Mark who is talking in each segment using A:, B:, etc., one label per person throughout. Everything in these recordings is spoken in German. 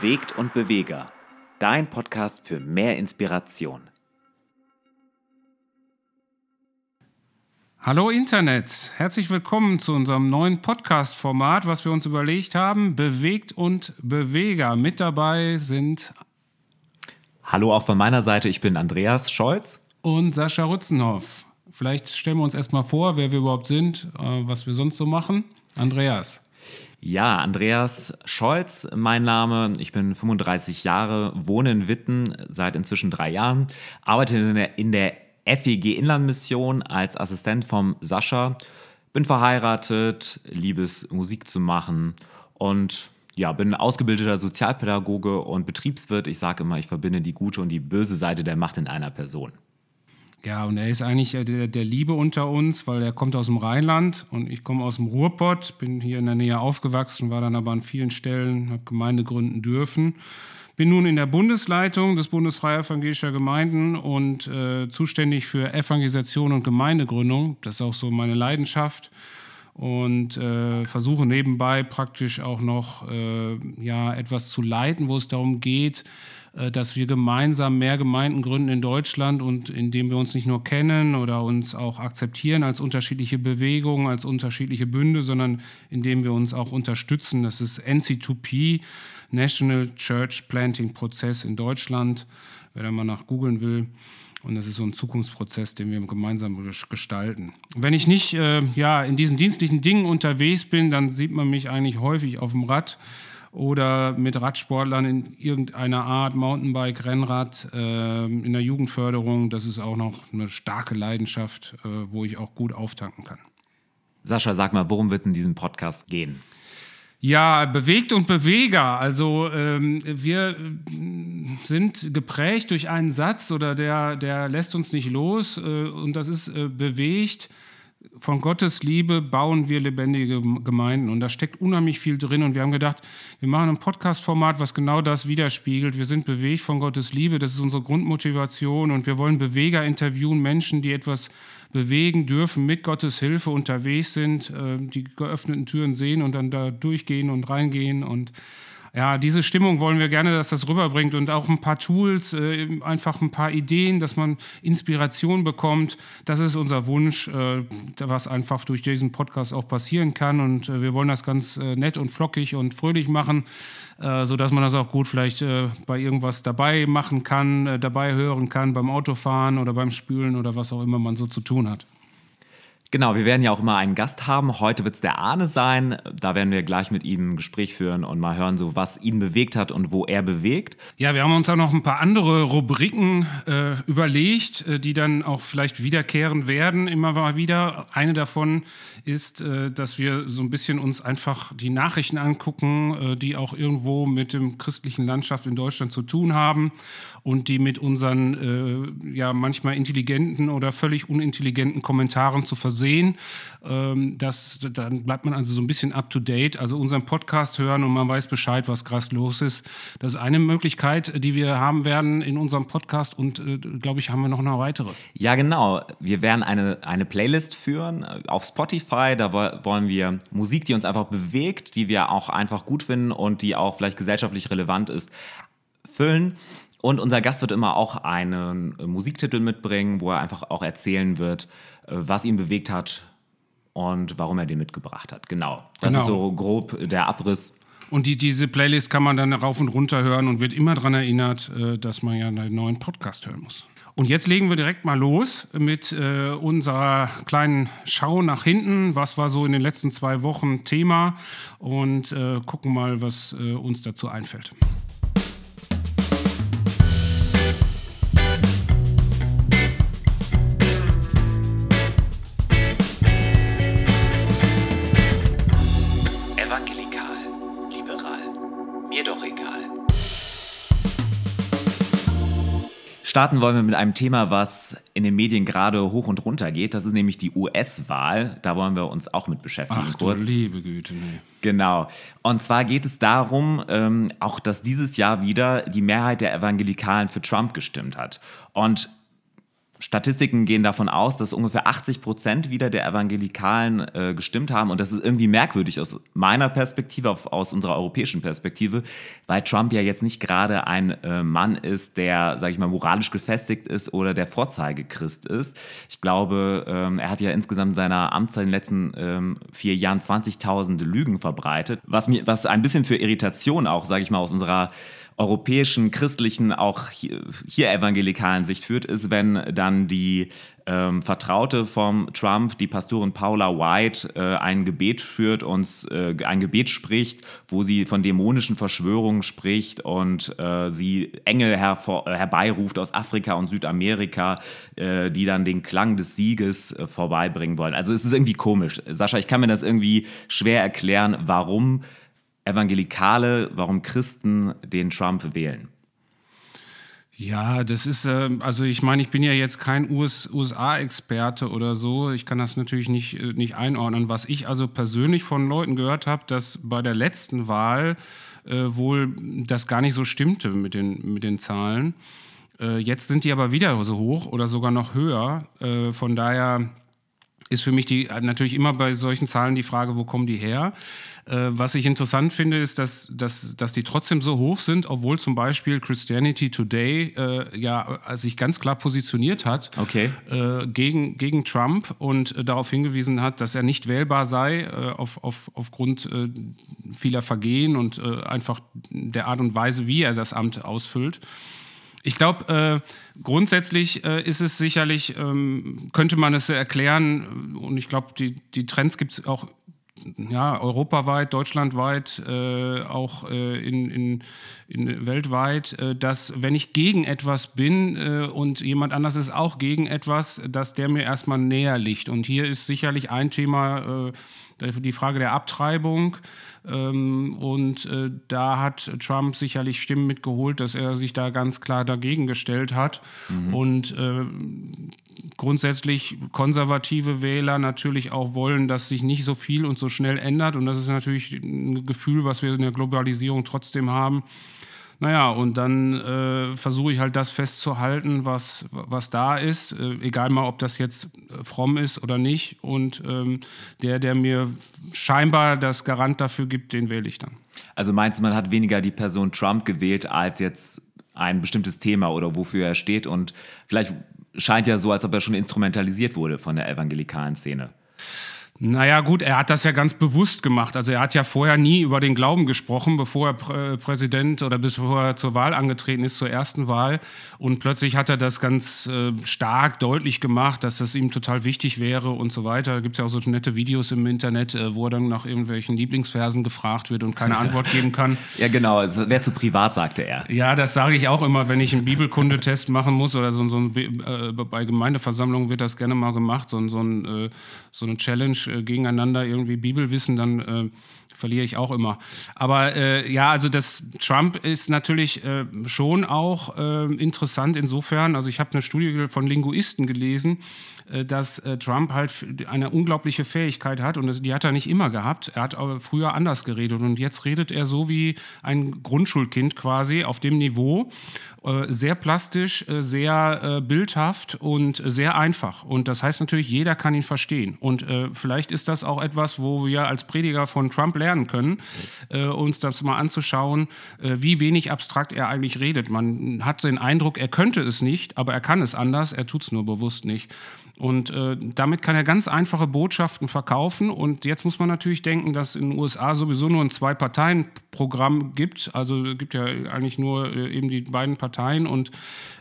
A: Bewegt und Beweger. Dein Podcast für mehr Inspiration.
B: Hallo Internet, herzlich willkommen zu unserem neuen Podcast-Format, was wir uns überlegt haben. Bewegt und Beweger. Mit dabei sind.
A: Hallo auch von meiner Seite, ich bin Andreas Scholz.
B: Und Sascha Rützenhoff. Vielleicht stellen wir uns erstmal vor, wer wir überhaupt sind, äh, was wir sonst so machen. Andreas.
A: Ja, Andreas Scholz, mein Name. Ich bin 35 Jahre, wohne in Witten seit inzwischen drei Jahren, arbeite in der, in der FEG Inlandmission als Assistent vom Sascha, bin verheiratet, liebe es, Musik zu machen und ja, bin ausgebildeter Sozialpädagoge und Betriebswirt. Ich sage immer, ich verbinde die gute und die böse Seite der Macht in einer Person.
B: Ja, und er ist eigentlich äh, der, der, Liebe unter uns, weil er kommt aus dem Rheinland und ich komme aus dem Ruhrpott, bin hier in der Nähe aufgewachsen, war dann aber an vielen Stellen, habe Gemeinde gründen dürfen. Bin nun in der Bundesleitung des Bundes Freier Evangelischer Gemeinden und äh, zuständig für Evangelisation und Gemeindegründung. Das ist auch so meine Leidenschaft und äh, versuche nebenbei praktisch auch noch äh, ja, etwas zu leiten, wo es darum geht, dass wir gemeinsam mehr Gemeinden gründen in Deutschland und indem wir uns nicht nur kennen oder uns auch akzeptieren als unterschiedliche Bewegungen, als unterschiedliche Bünde, sondern indem wir uns auch unterstützen. Das ist NC2P, National Church Planting Prozess in Deutschland, wer da mal nach googeln will. Und das ist so ein Zukunftsprozess, den wir gemeinsam gestalten. Wenn ich nicht äh, ja, in diesen dienstlichen Dingen unterwegs bin, dann sieht man mich eigentlich häufig auf dem Rad oder mit Radsportlern in irgendeiner Art, Mountainbike, Rennrad, äh, in der Jugendförderung. Das ist auch noch eine starke Leidenschaft, äh, wo ich auch gut auftanken kann.
A: Sascha, sag mal, worum wird es in diesem Podcast gehen?
B: Ja, bewegt und Beweger. Also ähm, wir sind geprägt durch einen Satz oder der, der lässt uns nicht los äh, und das ist äh, bewegt von Gottes Liebe bauen wir lebendige Gemeinden. Und da steckt unheimlich viel drin. Und wir haben gedacht, wir machen ein Podcast-Format, was genau das widerspiegelt. Wir sind bewegt von Gottes Liebe. Das ist unsere Grundmotivation. Und wir wollen Beweger interviewen, Menschen, die etwas bewegen dürfen, mit Gottes Hilfe unterwegs sind, äh, die geöffneten Türen sehen und dann da durchgehen und reingehen und ja, diese Stimmung wollen wir gerne, dass das rüberbringt und auch ein paar Tools, äh, einfach ein paar Ideen, dass man Inspiration bekommt. Das ist unser Wunsch, äh, was einfach durch diesen Podcast auch passieren kann. Und äh, wir wollen das ganz äh, nett und flockig und fröhlich machen, äh, sodass man das auch gut vielleicht äh, bei irgendwas dabei machen kann, dabei hören kann, beim Autofahren oder beim Spülen oder was auch immer man so zu tun hat.
A: Genau, wir werden ja auch immer einen Gast haben. Heute wird es der Arne sein. Da werden wir gleich mit ihm ein Gespräch führen und mal hören, so was ihn bewegt hat und wo er bewegt.
B: Ja, wir haben uns auch noch ein paar andere Rubriken äh, überlegt, äh, die dann auch vielleicht wiederkehren werden, immer mal wieder. Eine davon ist, äh, dass wir so ein bisschen uns einfach die Nachrichten angucken, äh, die auch irgendwo mit dem christlichen Landschaft in Deutschland zu tun haben und die mit unseren äh, ja manchmal intelligenten oder völlig unintelligenten Kommentaren zu versehen. Ähm, das, dann bleibt man also so ein bisschen up to date. Also unseren Podcast hören und man weiß Bescheid, was krass los ist. Das ist eine Möglichkeit, die wir haben werden in unserem Podcast und äh, glaube ich, haben wir noch eine weitere.
A: Ja, genau. Wir werden eine, eine Playlist führen äh, auf Spotify. Da wollen wir Musik, die uns einfach bewegt, die wir auch einfach gut finden und die auch vielleicht gesellschaftlich relevant ist, füllen. Und unser Gast wird immer auch einen äh, Musiktitel mitbringen, wo er einfach auch erzählen wird, äh, was ihn bewegt hat und warum er den mitgebracht hat. Genau. Das genau. ist so grob der Abriss.
B: Und die, diese Playlist kann man dann rauf und runter hören und wird immer daran erinnert, äh, dass man ja einen neuen Podcast hören muss. Und jetzt legen wir direkt mal los mit äh, unserer kleinen Schau nach hinten. Was war so in den letzten zwei Wochen Thema? Und äh, gucken mal, was äh, uns dazu einfällt.
A: Starten wollen wir mit einem Thema, was in den Medien gerade hoch und runter geht. Das ist nämlich die US-Wahl. Da wollen wir uns auch mit beschäftigen.
B: Ach kurz. du liebe Güte, nee.
A: Genau. Und zwar geht es darum, ähm, auch dass dieses Jahr wieder die Mehrheit der Evangelikalen für Trump gestimmt hat. Und Statistiken gehen davon aus, dass ungefähr 80 Prozent wieder der Evangelikalen äh, gestimmt haben. Und das ist irgendwie merkwürdig aus meiner Perspektive, aus unserer europäischen Perspektive, weil Trump ja jetzt nicht gerade ein äh, Mann ist, der, sage ich mal, moralisch gefestigt ist oder der Vorzeigechrist ist. Ich glaube, ähm, er hat ja insgesamt in seiner Amtszeit in den letzten ähm, vier Jahren 20.000 Lügen verbreitet, was, mir, was ein bisschen für Irritation auch, sage ich mal, aus unserer europäischen, christlichen, auch hier, hier evangelikalen Sicht führt, ist, wenn dann die ähm, Vertraute vom Trump, die Pastorin Paula White, äh, ein Gebet führt und äh, ein Gebet spricht, wo sie von dämonischen Verschwörungen spricht und äh, sie Engel hervor, äh, herbeiruft aus Afrika und Südamerika, äh, die dann den Klang des Sieges äh, vorbeibringen wollen. Also es ist irgendwie komisch. Sascha, ich kann mir das irgendwie schwer erklären, warum Evangelikale, warum Christen den Trump wählen?
B: Ja, das ist, äh, also ich meine, ich bin ja jetzt kein USA-Experte oder so. Ich kann das natürlich nicht, äh, nicht einordnen. Was ich also persönlich von Leuten gehört habe, dass bei der letzten Wahl äh, wohl das gar nicht so stimmte mit den, mit den Zahlen. Äh, jetzt sind die aber wieder so hoch oder sogar noch höher. Äh, von daher ist für mich die, natürlich immer bei solchen Zahlen die Frage, wo kommen die her? Äh, was ich interessant finde, ist, dass, dass, dass die trotzdem so hoch sind, obwohl zum Beispiel Christianity Today äh, ja sich ganz klar positioniert hat
A: okay.
B: äh, gegen, gegen Trump und äh, darauf hingewiesen hat, dass er nicht wählbar sei äh, auf, auf, aufgrund äh, vieler Vergehen und einfach der Art und Weise, wie er das Amt ausfüllt. Ich glaube, äh, grundsätzlich äh, ist es sicherlich, ähm, könnte man es erklären, und ich glaube, die, die Trends gibt es auch ja, europaweit, deutschlandweit, äh, auch äh, in, in, in, weltweit, äh, dass wenn ich gegen etwas bin äh, und jemand anders ist auch gegen etwas, dass der mir erstmal näher liegt. Und hier ist sicherlich ein Thema äh, die Frage der Abtreibung. Ähm, und äh, da hat Trump sicherlich Stimmen mitgeholt, dass er sich da ganz klar dagegen gestellt hat. Mhm. Und äh, grundsätzlich konservative Wähler natürlich auch wollen, dass sich nicht so viel und so schnell ändert. Und das ist natürlich ein Gefühl, was wir in der Globalisierung trotzdem haben naja, und dann äh, versuche ich halt das festzuhalten, was, was da ist, äh, egal mal, ob das jetzt äh, fromm ist oder nicht. Und ähm, der, der mir scheinbar das Garant dafür gibt, den wähle ich dann.
A: Also meinst du, man hat weniger die Person Trump gewählt als jetzt ein bestimmtes Thema oder wofür er steht? Und vielleicht scheint ja so, als ob er schon instrumentalisiert wurde von der evangelikalen Szene.
B: Naja, gut, er hat das ja ganz bewusst gemacht. Also er hat ja vorher nie über den Glauben gesprochen, bevor er Prä Präsident oder bevor er zur Wahl angetreten ist, zur ersten Wahl. Und plötzlich hat er das ganz äh, stark deutlich gemacht, dass das ihm total wichtig wäre und so weiter. Da gibt es ja auch so nette Videos im Internet, äh, wo er dann nach irgendwelchen Lieblingsversen gefragt wird und keine Antwort geben kann.
A: Ja, genau. Also, Wäre zu privat, sagte er.
B: Ja, das sage ich auch immer, wenn ich einen Bibelkundetest machen muss oder so, so ein, äh, bei Gemeindeversammlungen wird das gerne mal gemacht, so, so, ein, äh, so eine Challenge äh, gegeneinander irgendwie Bibelwissen, dann äh, verliere ich auch immer. Aber äh, ja, also das Trump ist natürlich äh, schon auch äh, interessant insofern. Also ich habe eine Studie von Linguisten gelesen, dass Trump halt eine unglaubliche Fähigkeit hat und die hat er nicht immer gehabt. Er hat früher anders geredet und jetzt redet er so wie ein Grundschulkind quasi auf dem Niveau. Äh, sehr plastisch, sehr bildhaft und sehr einfach. Und das heißt natürlich, jeder kann ihn verstehen. Und vielleicht ist das auch etwas, wo wir als Prediger von Trump lernen können, uns das mal anzuschauen, wie wenig abstrakt er eigentlich redet. Man hat den Eindruck, er könnte es nicht, aber er kann es anders, er tut es nur bewusst nicht. Und äh, damit kann er ganz einfache Botschaften verkaufen. Und jetzt muss man natürlich denken, dass in den USA sowieso nur ein Zwei-Parteien-Programm gibt. Also es gibt ja eigentlich nur äh, eben die beiden Parteien und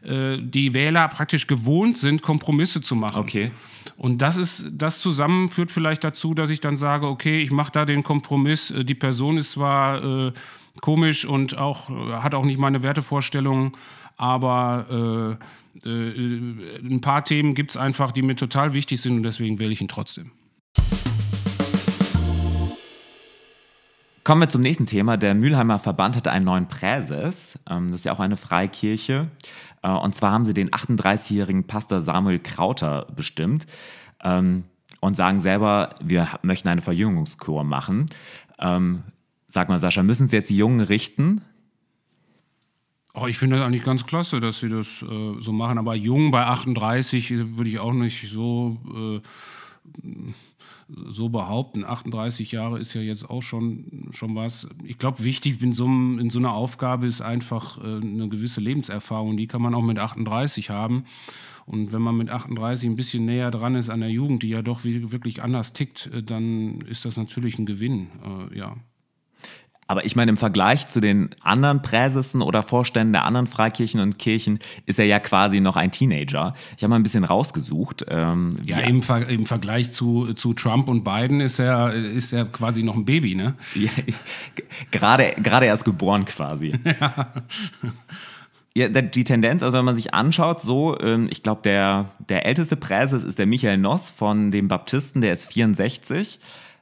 B: äh, die Wähler praktisch gewohnt sind, Kompromisse zu machen.
A: Okay.
B: Und das ist, das zusammen führt vielleicht dazu, dass ich dann sage, okay, ich mache da den Kompromiss. Äh, die Person ist zwar äh, komisch und auch hat auch nicht meine Wertevorstellungen, aber äh, äh, äh, ein paar Themen gibt es einfach, die mir total wichtig sind und deswegen wähle ich ihn trotzdem.
A: Kommen wir zum nächsten Thema. Der Mülheimer Verband hatte einen neuen Präses. Ähm, das ist ja auch eine Freikirche. Äh, und zwar haben sie den 38-jährigen Pastor Samuel Krauter bestimmt ähm, und sagen selber, wir möchten eine Verjüngungskur machen. Ähm, sag mal, Sascha, müssen Sie jetzt die Jungen richten?
B: Oh, ich finde das eigentlich ganz klasse, dass sie das äh, so machen. Aber jung bei 38 würde ich auch nicht so, äh, so behaupten. 38 Jahre ist ja jetzt auch schon, schon was. Ich glaube, wichtig in so, in so einer Aufgabe ist einfach äh, eine gewisse Lebenserfahrung. Die kann man auch mit 38 haben. Und wenn man mit 38 ein bisschen näher dran ist an der Jugend, die ja doch wirklich anders tickt, äh, dann ist das natürlich ein Gewinn. Äh, ja.
A: Aber ich meine, im Vergleich zu den anderen Präsissen oder Vorständen der anderen Freikirchen und Kirchen ist er ja quasi noch ein Teenager. Ich habe mal ein bisschen rausgesucht.
B: Ähm, ja, im, Ver im, Vergleich zu, zu Trump und Biden ist er, ist er quasi noch ein Baby, ne? Ja,
A: gerade, gerade erst geboren quasi. Ja. Ja, die Tendenz, also wenn man sich anschaut, so, ähm, ich glaube, der, der älteste Präses ist der Michael Noss von den Baptisten, der ist 64.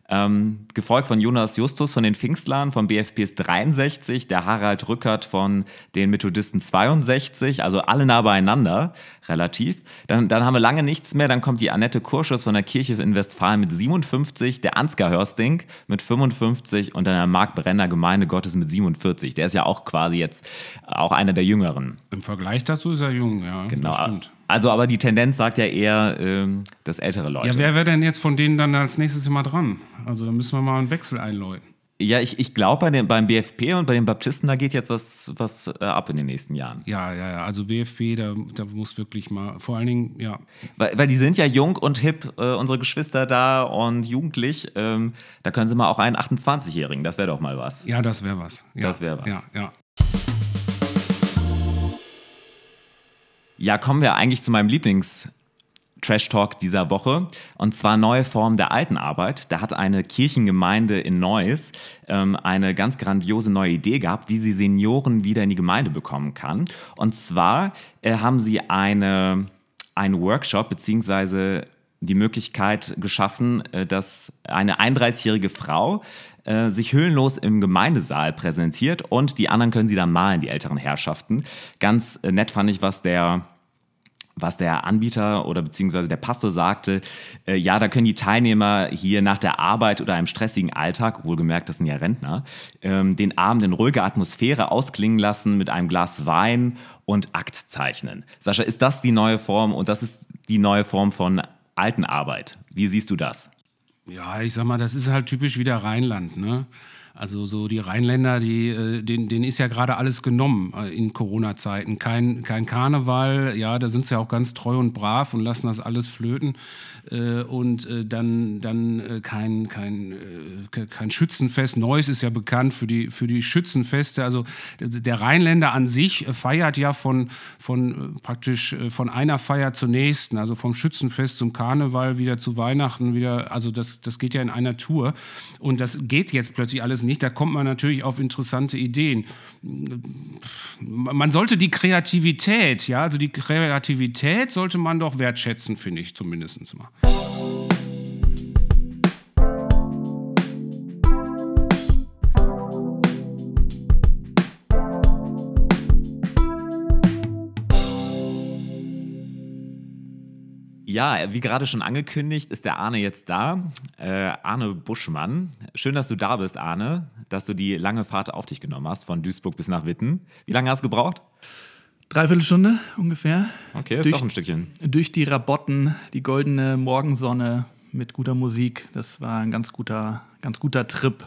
A: Ähm, gefolgt von Jonas Justus von den Pfingstlern, vom BFPs 63, der Harald Rückert von den Methodisten 62, also alle nah beieinander, relativ. Dann, dann haben wir lange nichts mehr, dann kommt die Annette Kurschus von der Kirche in Westfalen mit 57, der Ansgar Hörsting mit 55 und dann der Marc Brenner Gemeinde Gottes mit 47. Der ist ja auch quasi jetzt auch einer der Jüngeren.
B: Im Vergleich dazu ist er jung, ja.
A: Genau. stimmt. Also, aber die Tendenz sagt ja eher, ähm, dass ältere Leute.
B: Ja, wer wäre denn jetzt von denen dann als nächstes immer dran? Also, da müssen wir mal einen Wechsel einläuten.
A: Ja, ich, ich glaube, bei beim BFP und bei den Baptisten, da geht jetzt was, was äh, ab in den nächsten Jahren.
B: Ja, ja, ja. Also BFP, da, da muss wirklich mal, vor allen Dingen, ja.
A: Weil, weil die sind ja jung und hip, äh, unsere Geschwister da und jugendlich. Ähm, da können sie mal auch einen 28-Jährigen, das wäre doch mal was.
B: Ja, das wäre was. Ja,
A: das wäre was.
B: Ja, ja.
A: Ja, kommen wir eigentlich zu meinem Lieblings- Trash Talk dieser Woche und zwar neue Form der alten Arbeit. Da hat eine Kirchengemeinde in Neuss ähm, eine ganz grandiose neue Idee gehabt, wie sie Senioren wieder in die Gemeinde bekommen kann. Und zwar äh, haben sie eine, einen Workshop beziehungsweise die Möglichkeit geschaffen, äh, dass eine 31-jährige Frau äh, sich hüllenlos im Gemeindesaal präsentiert und die anderen können sie dann malen, die älteren Herrschaften. Ganz äh, nett fand ich, was der was der Anbieter oder beziehungsweise der Pastor sagte, äh, ja, da können die Teilnehmer hier nach der Arbeit oder einem stressigen Alltag, wohlgemerkt, das sind ja Rentner, ähm, den Abend in ruhiger Atmosphäre ausklingen lassen mit einem Glas Wein und Akt zeichnen. Sascha, ist das die neue Form und das ist die neue Form von alten Arbeit? Wie siehst du das?
B: Ja, ich sag mal, das ist halt typisch wieder Rheinland, ne? Also so die Rheinländer, die, äh, denen, denen ist ja gerade alles genommen äh, in Corona-Zeiten. Kein, kein Karneval, ja, da sind sie ja auch ganz treu und brav und lassen das alles flöten. Äh, und äh, dann, dann äh, kein, kein, kein Schützenfest. Neuss ist ja bekannt für die, für die Schützenfeste. Also der Rheinländer an sich feiert ja von, von praktisch von einer Feier zur nächsten, also vom Schützenfest zum Karneval, wieder zu Weihnachten, wieder, also das, das geht ja in einer Tour. Und das geht jetzt plötzlich alles nicht. Da kommt man natürlich auf interessante Ideen. Man sollte die Kreativität, ja, also die Kreativität sollte man doch wertschätzen, finde ich zumindest mal.
A: Ja, wie gerade schon angekündigt, ist der Arne jetzt da. Äh, Arne Buschmann. Schön, dass du da bist, Arne, dass du die lange Fahrt auf dich genommen hast, von Duisburg bis nach Witten. Wie lange hast du gebraucht?
C: Dreiviertel Stunde ungefähr.
A: Okay, ist durch, doch ein Stückchen.
C: Durch die Rabotten, die goldene Morgensonne mit guter Musik. Das war ein ganz guter, ganz guter Trip.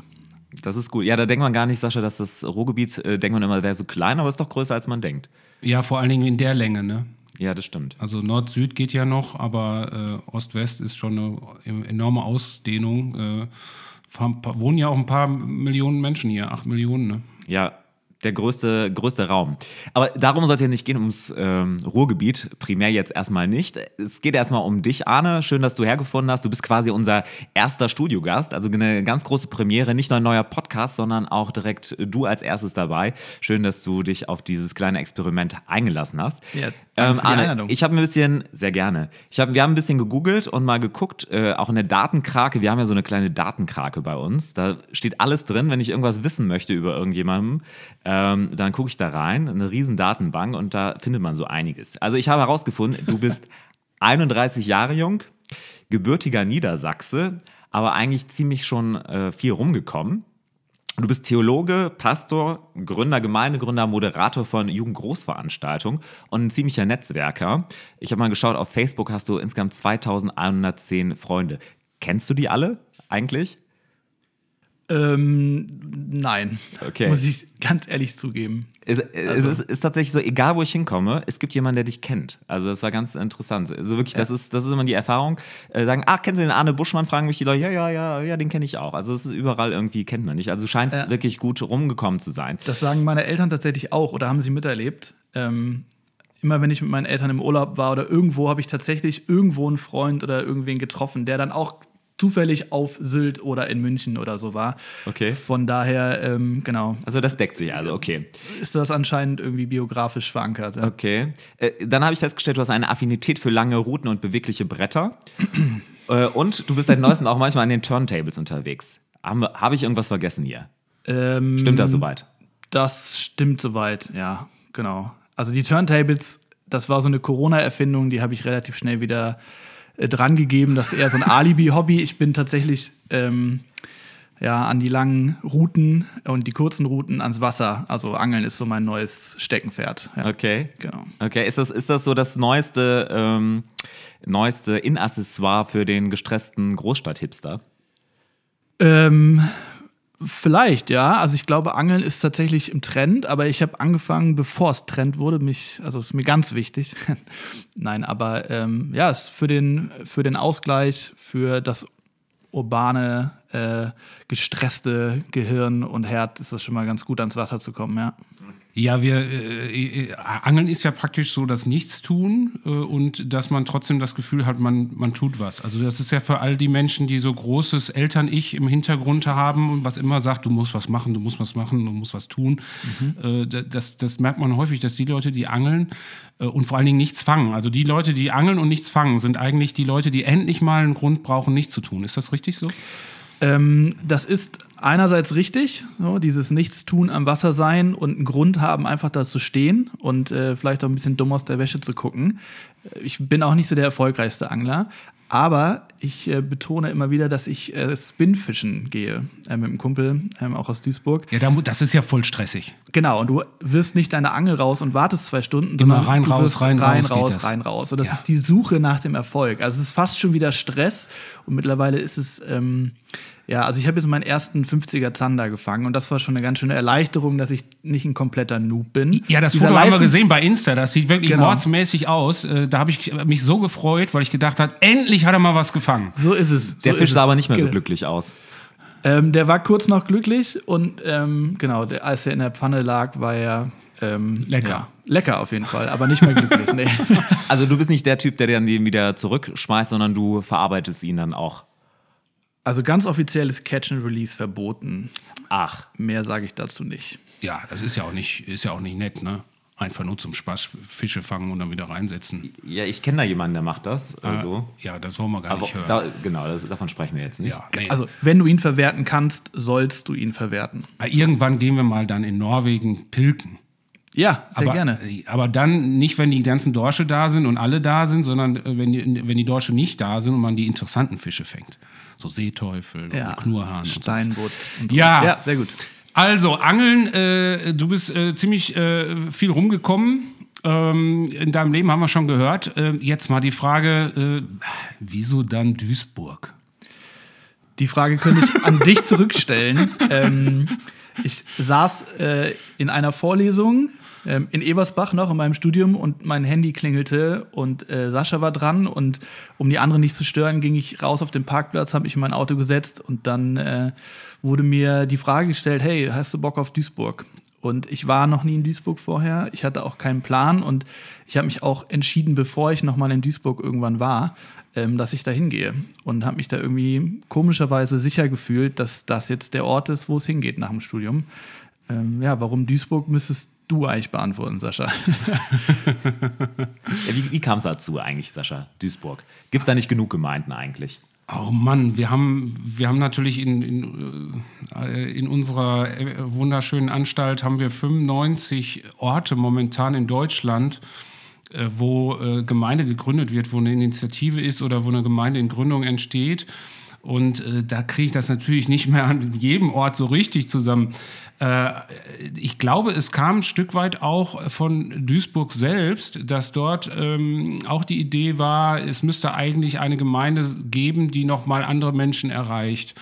A: Das ist gut. Ja, da denkt man gar nicht, Sascha, dass das Ruhrgebiet, äh, denkt man immer, wäre so klein, aber ist doch größer, als man denkt.
B: Ja, vor allen Dingen in der Länge, ne?
A: Ja, das stimmt.
B: Also Nord-Süd geht ja noch, aber äh, Ost-West ist schon eine enorme Ausdehnung. Äh, wohnen ja auch ein paar Millionen Menschen hier, acht Millionen, ne?
A: Ja, der größte, größte Raum. Aber darum soll es ja nicht gehen, ums ähm, Ruhrgebiet, primär jetzt erstmal nicht. Es geht erstmal um dich, Arne. Schön, dass du hergefunden hast. Du bist quasi unser erster Studiogast, also eine ganz große Premiere. Nicht nur ein neuer Podcast, sondern auch direkt du als erstes dabei. Schön, dass du dich auf dieses kleine Experiment eingelassen hast. Ja, ähm, Arne, ich habe ein bisschen, sehr gerne, ich hab, wir haben ein bisschen gegoogelt und mal geguckt, äh, auch in der Datenkrake, wir haben ja so eine kleine Datenkrake bei uns, da steht alles drin, wenn ich irgendwas wissen möchte über irgendjemanden, ähm, dann gucke ich da rein, eine riesen Datenbank und da findet man so einiges. Also ich habe herausgefunden, du bist 31 Jahre jung, gebürtiger Niedersachse, aber eigentlich ziemlich schon äh, viel rumgekommen Du bist Theologe, Pastor, Gründer, Gemeindegründer, Moderator von Jugendgroßveranstaltungen und ein ziemlicher Netzwerker. Ich habe mal geschaut, auf Facebook hast du insgesamt 2110 Freunde. Kennst du die alle eigentlich?
C: Ähm, nein.
A: Okay.
C: Muss ich ganz ehrlich zugeben.
A: Es, es ist, ist tatsächlich so, egal wo ich hinkomme, es gibt jemanden, der dich kennt. Also das war ganz interessant. Also wirklich, das, ist, das ist immer die Erfahrung. Äh, sagen, ach, kennen Sie den Arne Buschmann? Fragen mich die Leute, ja, ja, ja, ja, den kenne ich auch. Also es ist überall irgendwie, kennt man nicht. Also du scheinst
C: Ja.
A: wirklich gut rumgekommen zu sein.
C: Das sagen meine Eltern tatsächlich auch oder haben sie miterlebt. Ähm, immer wenn ich mit meinen Eltern im Urlaub war oder irgendwo, habe ich tatsächlich irgendwo einen Freund oder irgendwen getroffen, der dann auch zufällig auf Sylt oder in München oder so war.
A: Okay.
C: Von daher, ähm, genau,
A: Also das deckt sich also, okay.
C: ist das anscheinend irgendwie biografisch verankert. Ja.
A: Okay. Äh, dann habe ich festgestellt, du hast eine Affinität für lange Routen und bewegliche Bretter. äh, und du bist seit neuestem auch manchmal an den Turntables unterwegs. Habe hab ich irgendwas vergessen hier?
C: Ähm,
A: Stimmt das soweit?
C: Das stimmt soweit, ja, genau. Also die Turntables, das war so eine Corona-Erfindung, die habe ich relativ schnell wieder äh, dran gegeben. Das ist eher so ein Alibi-Hobby. Ich bin tatsächlich ähm, ja, an die langen Routen und die kurzen Routen ans Wasser. Also Angeln ist so mein neues Steckenpferd. Ja,
A: Okay.
C: genau.
A: Okay, ist das, ist das so das neueste, ähm, neueste In-Accessoire für den gestressten Großstadt-Hipster?
C: Ähm, vielleicht, ja. Also ich glaube, Angeln ist tatsächlich im Trend, aber ich habe angefangen, bevor es Trend wurde, mich, also ist mir ganz wichtig. Nein, aber ähm, ja, ist für den, für den Ausgleich, für das urbane, äh, gestresste Gehirn und Herz ist das schon mal ganz gut, ans Wasser zu kommen, ja.
B: Ja, wir äh, äh, Angeln ist ja praktisch so das Nichtstun äh, und dass man trotzdem das Gefühl hat, man, man tut was. Also das ist ja für all die Menschen, die so großes Eltern-Ich im Hintergrund haben und was immer sagt, du musst was machen, du musst was machen, du musst was tun. Äh, da- das, das merkt man häufig, dass die Leute, die angeln äh, und vor allen Dingen nichts fangen, also die Leute, die angeln und nichts fangen, sind eigentlich die Leute, die endlich mal einen Grund brauchen, nichts zu tun. Ist das richtig so?
C: Ähm, das ist einerseits richtig, so, dieses Nichtstun am Wasser sein und einen Grund haben, einfach da zu stehen und äh, vielleicht auch ein bisschen dumm aus der Wäsche zu gucken. Ich bin auch nicht so der erfolgreichste Angler, aber ich äh, betone immer wieder, dass ich äh, Spinfischen gehe äh, mit einem Kumpel, ähm, auch aus Duisburg.
B: Ja, das ist ja voll stressig.
C: Genau, und du wirst nicht deine Angel raus und wartest zwei Stunden,
B: Immer
C: sondern
B: rein, raus, rein,
C: rein,
B: raus geht
C: raus, rein, raus. Und das
B: Ja.
C: ist die Suche nach dem Erfolg. Also es ist fast schon wieder Stress und mittlerweile ist es, ähm, ja, also ich habe jetzt meinen ersten 50er Zander gefangen und das war schon eine ganz schöne Erleichterung, dass ich nicht ein kompletter Noob bin.
B: Ja, das
C: Dieser
B: Foto haben wir gesehen bei Insta. Das sieht wirklich
C: Genau.
B: mordsmäßig aus. Äh, Da habe ich mich so gefreut, weil ich gedacht habe, endlich hat er mal was gefangen.
C: So ist es.
A: Der
C: so
A: Fisch sah
C: es.
A: aber nicht mehr so
C: Genau.
A: glücklich aus.
C: Ähm, der war kurz noch glücklich und ähm, genau, der, als er in der Pfanne lag, war er ähm,
B: Lecker.
C: Ja, lecker auf jeden Fall, aber nicht mehr glücklich. nee.
A: Also du bist nicht der Typ, der dann den wieder zurückschmeißt, sondern du verarbeitest ihn dann auch.
C: Also ganz offiziell ist Catch and Release verboten.
A: Ach.
C: Mehr sage ich dazu nicht.
B: Ja, das ist ja auch nicht, ist ja auch nicht nett, ne? Einfach nur zum Spaß Fische fangen und dann wieder reinsetzen.
A: Ja, ich kenne da jemanden, der macht das. Also.
B: Ja, das wollen wir gar
A: Aber
B: nicht hören.
A: da, genau, das, davon sprechen wir jetzt nicht.
B: ja, nee.
C: Also, wenn du ihn verwerten kannst, sollst du ihn verwerten.
B: Irgendwann gehen wir mal dann in Norwegen pilken.
C: Ja, sehr
B: aber,
C: gerne.
B: Aber dann nicht, wenn die ganzen Dorsche da sind und alle da sind, sondern äh, wenn die, wenn die Dorsche nicht da sind und man die interessanten Fische fängt. So Seeteufel
C: Ja,
B: und Knurrhahn.
C: Steinbutt. und so.
B: Ja.
C: ja, sehr gut.
B: Also, Angeln, äh, du bist äh, ziemlich äh, viel rumgekommen. Ähm, in deinem Leben haben wir schon gehört. Äh, jetzt mal die Frage, äh, wieso dann Duisburg?
C: Die Frage könnte ich an dich zurückstellen. Ähm, ich saß äh, in einer Vorlesung ähm, in Ebersbach noch in meinem Studium und mein Handy klingelte und äh, Sascha war dran und um die anderen nicht zu stören, ging ich raus auf den Parkplatz, habe mich in mein Auto gesetzt und dann äh, wurde mir die Frage gestellt, hey, hast du Bock auf Duisburg? Und ich war noch nie in Duisburg vorher. Ich hatte auch keinen Plan und ich habe mich auch entschieden, bevor ich noch mal in Duisburg irgendwann war, ähm, dass ich da hingehe. Und habe mich da irgendwie komischerweise sicher gefühlt, dass das jetzt der Ort ist, wo es hingeht nach dem Studium. Ähm, ja, warum Duisburg müsstest du eigentlich beantworten, Sascha?
A: Ja, wie wie kam es dazu eigentlich, Sascha? Duisburg. Gibt es da nicht genug Gemeinden eigentlich?
B: Oh Mann, wir haben, wir haben natürlich in, in, äh, in unserer äh, wunderschönen Anstalt haben wir 95 Orte momentan in Deutschland, äh, wo Gemeinde gegründet wird, wo eine Initiative ist oder wo eine Gemeinde in Gründung entsteht. Und äh, da kriege ich das natürlich nicht mehr an jedem Ort so richtig zusammen. Äh, ich glaube, es kam ein Stück weit auch von Duisburg selbst, dass dort ähm, auch die Idee war, es müsste eigentlich eine Gemeinde geben, die nochmal andere Menschen erreicht.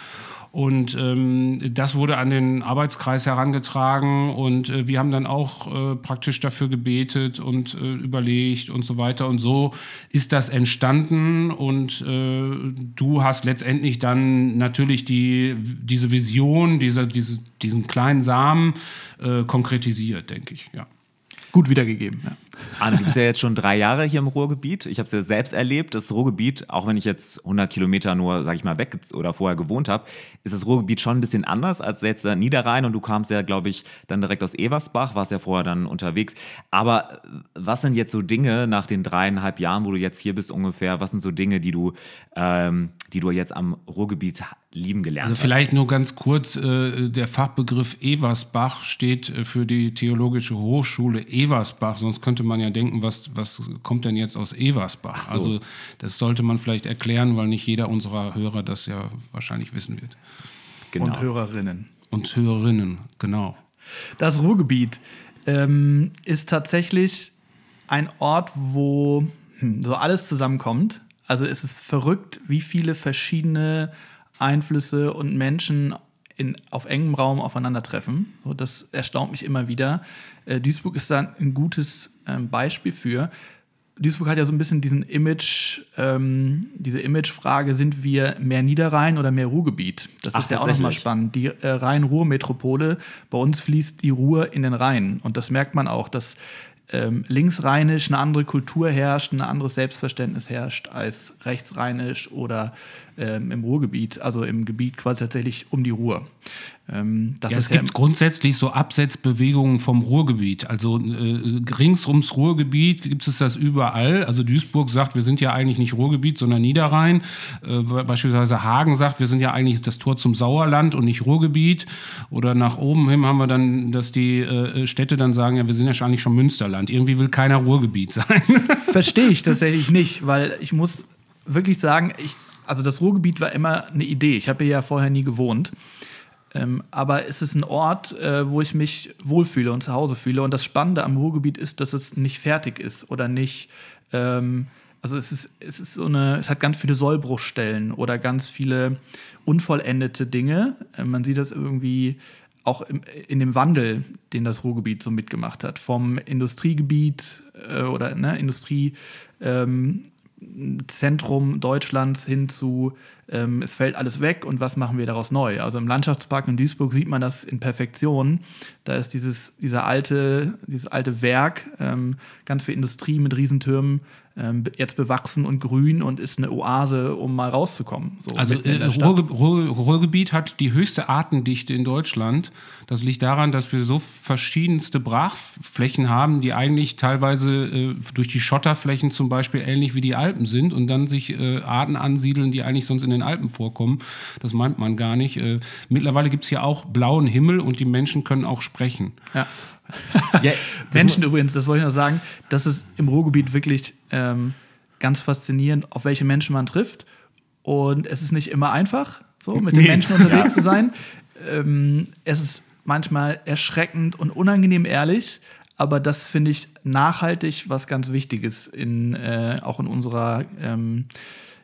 B: Und ähm, das wurde an den Arbeitskreis herangetragen und äh, wir haben dann auch äh, praktisch dafür gebetet und äh, überlegt und so weiter. Und so ist das entstanden und äh, du hast letztendlich dann natürlich die, diese Vision, diese, diese, diesen kleinen Samen äh, konkretisiert, denke ich, ja.
C: Gut wiedergegeben, ja.
A: Arne, du bist ja jetzt schon drei Jahre hier im Ruhrgebiet. Ich habe es ja selbst erlebt. Das Ruhrgebiet, auch wenn ich jetzt 100 Kilometer nur, sag ich mal, weg oder vorher gewohnt habe, ist das Ruhrgebiet schon ein bisschen anders als jetzt der Niederrhein. Und du kamst ja, glaube ich, dann direkt aus Eversbach, warst ja vorher dann unterwegs. Aber was sind jetzt so Dinge nach den dreieinhalb Jahren, wo du jetzt hier bist ungefähr, was sind so Dinge, die du, ähm, die du jetzt am Ruhrgebiet lieben gelernt
B: also
A: hast?
B: Vielleicht nur ganz kurz, äh, der Fachbegriff Eversbach steht äh, für die Theologische Hochschule Eversbach, sonst könnte man ja denken, was, was kommt denn jetzt aus Eversbach?
A: So.
B: Also das sollte man vielleicht erklären, weil nicht jeder unserer Hörer das ja wahrscheinlich wissen wird.
A: Genau.
C: Und Hörerinnen.
B: Und Hörerinnen, genau.
C: Das Ruhrgebiet ähm, ist tatsächlich ein Ort, wo hm, so alles zusammenkommt. Also es ist verrückt, wie viele verschiedene Einflüsse und Menschen in, auf engem Raum aufeinandertreffen. So, das erstaunt mich immer wieder. Äh, Duisburg ist da ein gutes ähm, Beispiel für. Duisburg hat ja so ein bisschen diesen Image, ähm, diese Imagefrage, sind wir mehr Niederrhein oder mehr Ruhrgebiet? Das
A: Ach,
C: ist ja auch nochmal spannend. Die äh, Rhein-Ruhr-Metropole, bei uns fließt die Ruhr in den Rhein. Und das merkt man auch, dass ähm, linksrheinisch eine andere Kultur herrscht, ein anderes Selbstverständnis herrscht als rechtsrheinisch oder ähm, im Ruhrgebiet, also im Gebiet quasi tatsächlich um die Ruhr. Ähm, das
B: Ja, es
C: ja
B: gibt grundsätzlich so Absetzbewegungen vom Ruhrgebiet. Also äh, rings ums Ruhrgebiet gibt es das überall. Also Duisburg sagt, wir sind ja eigentlich nicht Ruhrgebiet, sondern Niederrhein. Äh, beispielsweise Hagen sagt, wir sind ja eigentlich das Tor zum Sauerland und nicht Ruhrgebiet. Oder nach oben hin haben wir dann, dass die äh, Städte dann sagen, ja, wir sind ja eigentlich schon Münsterland. Irgendwie will keiner Ruhrgebiet sein.
C: Verstehe ich tatsächlich nicht, weil ich muss wirklich sagen, ich, also das Ruhrgebiet war immer eine Idee. Ich habe hier ja vorher nie gewohnt. Ähm, aber es ist ein Ort, äh, wo ich mich wohlfühle und zu Hause fühle. Und das Spannende am Ruhrgebiet ist, dass es nicht fertig ist oder nicht. Ähm, also es ist, es ist so eine, es hat ganz viele Sollbruchstellen oder ganz viele unvollendete Dinge. Äh, man sieht das irgendwie auch im, in dem Wandel, den das Ruhrgebiet so mitgemacht hat. Vom Industriegebiet äh, oder ne, Industrie. Ähm, Zentrum Deutschlands hin zu, ähm, es fällt alles weg und was machen wir daraus neu? Also im Landschaftspark in Duisburg sieht man das in Perfektion. Da ist dieses, dieser alte, dieses alte Werk, ähm, ganz viel Industrie mit Riesentürmen, ähm, jetzt bewachsen und grün und ist eine Oase, um mal rauszukommen. So
B: Also äh. Ruhrge Ruhr Ruhrgebiet hat die höchste Artendichte in Deutschland. Das liegt daran, dass wir so verschiedenste Brachflächen haben, die eigentlich teilweise äh, durch die Schotterflächen zum Beispiel ähnlich wie die Alpen sind und dann sich äh, Arten ansiedeln, die eigentlich sonst in den Alpen vorkommen. Das meint man gar nicht. Äh, mittlerweile gibt es hier auch blauen Himmel und die Menschen können auch sprechen.
C: Ja.
A: Ja,
C: Menschen übrigens, das wollte ich noch sagen, das ist im Ruhrgebiet wirklich ähm, ganz faszinierend, auf welche Menschen man trifft. Und es ist nicht immer einfach, so mit den
B: Nee.
C: Menschen unterwegs zu sein. Ähm, es ist manchmal erschreckend und unangenehm ehrlich, aber das finde ich nachhaltig was ganz Wichtiges in, äh, auch in unserer ähm,